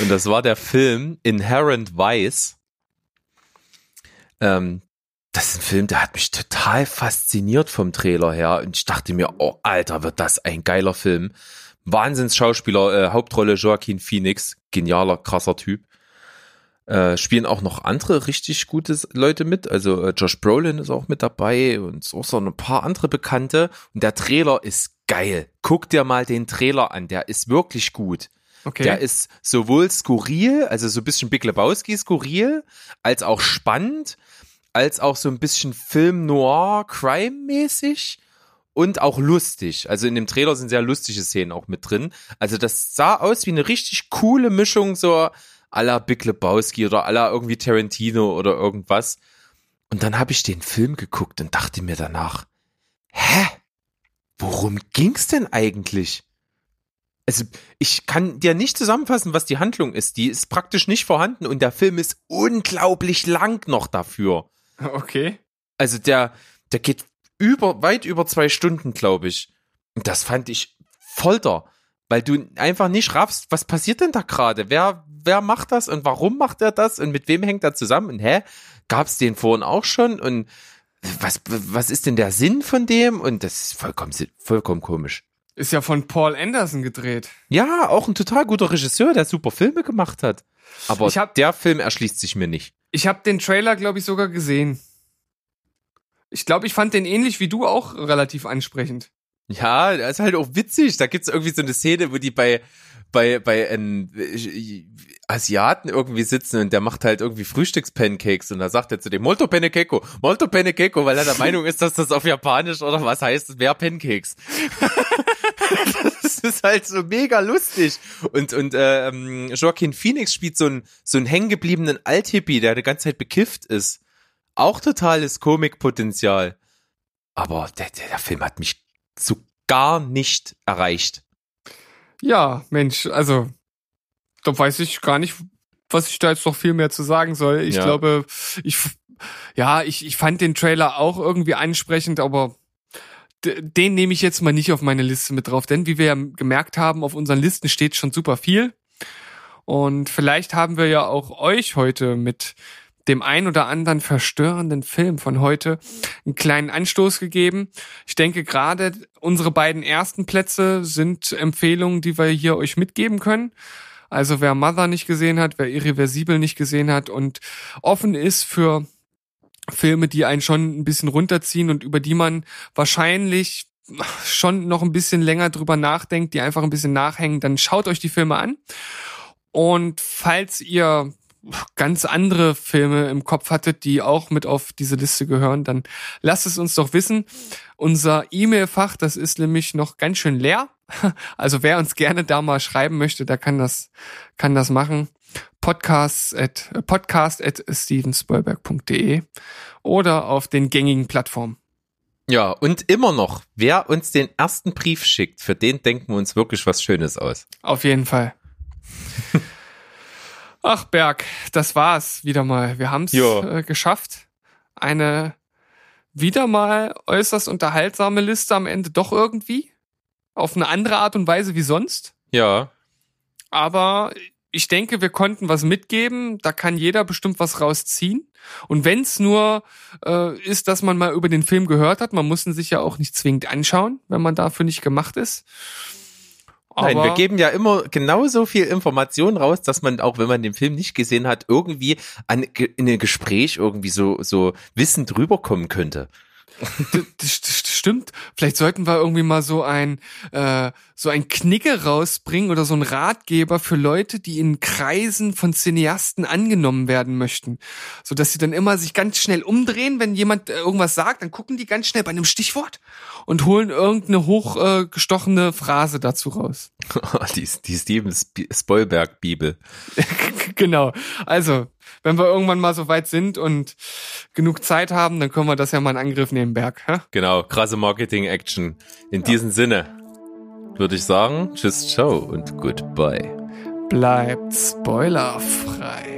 Und das war der Film Inherent Vice. Ähm, das ist ein Film, der hat mich total fasziniert vom Trailer her. Und ich dachte mir, oh Alter, wird das ein geiler Film. Wahnsinns-Schauspieler, äh, Hauptrolle Joaquin Phoenix, genialer, krasser Typ. Äh, spielen auch noch andere richtig gute Leute mit. Also äh, Josh Brolin ist auch mit dabei und so, so ein paar andere Bekannte. Und der Trailer ist geil. Guck dir mal den Trailer an, der ist wirklich gut. Okay. Der ist sowohl skurril, also so ein bisschen Big Lebowski skurril, als auch spannend, als auch so ein bisschen Film Noir Crime mäßig und auch lustig. Also in dem Trailer sind sehr lustige Szenen auch mit drin. Also das sah aus wie eine richtig coole Mischung so à la Big Lebowski oder à la irgendwie Tarantino oder irgendwas. Und dann habe ich den Film geguckt und dachte mir danach, hä? Worum ging's denn eigentlich? Also ich kann dir nicht zusammenfassen, was die Handlung ist. Die ist praktisch nicht vorhanden und der Film ist unglaublich lang noch dafür. okay. Also der, der geht über, weit über zwei Stunden, glaube ich. Und das fand ich Folter, weil du einfach nicht raffst, was passiert denn da gerade? Wer, wer macht das und warum macht er das und mit wem hängt er zusammen? Und hä, gab's den vorhin auch schon und was, was ist denn der Sinn von dem? Und das ist vollkommen, vollkommen komisch. Ist ja von Paul Anderson gedreht. Ja, auch ein total guter Regisseur, der super Filme gemacht hat. Aber hab- der Film erschließt sich mir nicht. Ich habe den Trailer, glaube ich, sogar gesehen. Ich glaube, ich fand den ähnlich wie du auch relativ ansprechend. Ja, das ist halt auch witzig. Da gibt's irgendwie so eine Szene, wo die bei bei bei einem äh, Asiaten irgendwie sitzen und der macht halt irgendwie Frühstückspancakes und da sagt er zu dem Molto Pancake, Molto Pancake, weil er der Meinung ist, dass das auf Japanisch oder was heißt, mehr Pancakes. das ist halt so mega lustig. Und und ähm, Joaquin Phoenix spielt so einen so einen hängengebliebenen Althippie, der die ganze Zeit bekifft ist. Auch totales Komikpotenzial. Aber der, der, der Film hat mich so gar nicht erreicht. Ja, Mensch, also da weiß ich gar nicht, was ich da jetzt noch viel mehr zu sagen soll. Ich Ja. glaube, ich ja, ich, ich fand den Trailer auch irgendwie ansprechend, aber den nehme ich jetzt mal nicht auf meine Liste mit drauf, denn wie wir ja gemerkt haben, auf unseren Listen steht schon super viel. Und vielleicht haben wir ja auch euch heute mit dem ein oder anderen verstörenden Film von heute einen kleinen Anstoß gegeben. Ich denke gerade unsere beiden ersten Plätze sind Empfehlungen, die wir hier euch mitgeben können. Also wer Mother nicht gesehen hat, wer Irreversibel nicht gesehen hat und offen ist für Filme, die einen schon ein bisschen runterziehen und über die man wahrscheinlich schon noch ein bisschen länger drüber nachdenkt, die einfach ein bisschen nachhängen, dann schaut euch die Filme an. Und falls ihr ganz andere Filme im Kopf hattet, die auch mit auf diese Liste gehören, dann lasst es uns doch wissen. Unser E-Mail-Fach, das ist nämlich noch ganz schön leer. Also wer uns gerne da mal schreiben möchte, der kann das, kann das machen. Podcast at, podcast at stevenspoilberg.de oder auf den gängigen Plattformen. Ja, und immer noch, wer uns den ersten Brief schickt, für den denken wir uns wirklich was Schönes aus. Auf jeden Fall. Ach, Berg, das war's wieder mal. Wir haben's äh, geschafft. Eine wieder mal äußerst unterhaltsame Liste am Ende doch irgendwie. Auf eine andere Art und Weise wie sonst. Ja, Aber ich denke, wir konnten was mitgeben. Da kann jeder bestimmt was rausziehen. Und wenn's nur äh, ist, dass man mal über den Film gehört hat, man muss ihn sich ja auch nicht zwingend anschauen, wenn man dafür nicht gemacht ist. Nein, Aber- wir geben ja immer genauso viel Information raus, dass man auch, wenn man den Film nicht gesehen hat, irgendwie an, in ein Gespräch irgendwie so, so wissend rüberkommen könnte. Das, das stimmt. Vielleicht sollten wir irgendwie mal so ein äh, so ein Knicke rausbringen oder so ein Ratgeber für Leute, die in Kreisen von Cineasten angenommen werden möchten, so dass sie dann immer sich ganz schnell umdrehen, wenn jemand äh, irgendwas sagt, dann gucken die ganz schnell bei einem Stichwort und holen irgendeine hochgestochene äh, Phrase dazu raus. die, die Steven Sp- Spielberg Bibel. genau. Also, wenn wir irgendwann mal so weit sind und genug Zeit haben, dann können wir das ja mal in Angriff nehmen, Berg. Hä? Genau, krasse Marketing-Action. In diesem Sinne würde ich sagen, tschüss, ciao und goodbye. Bleibt spoilerfrei.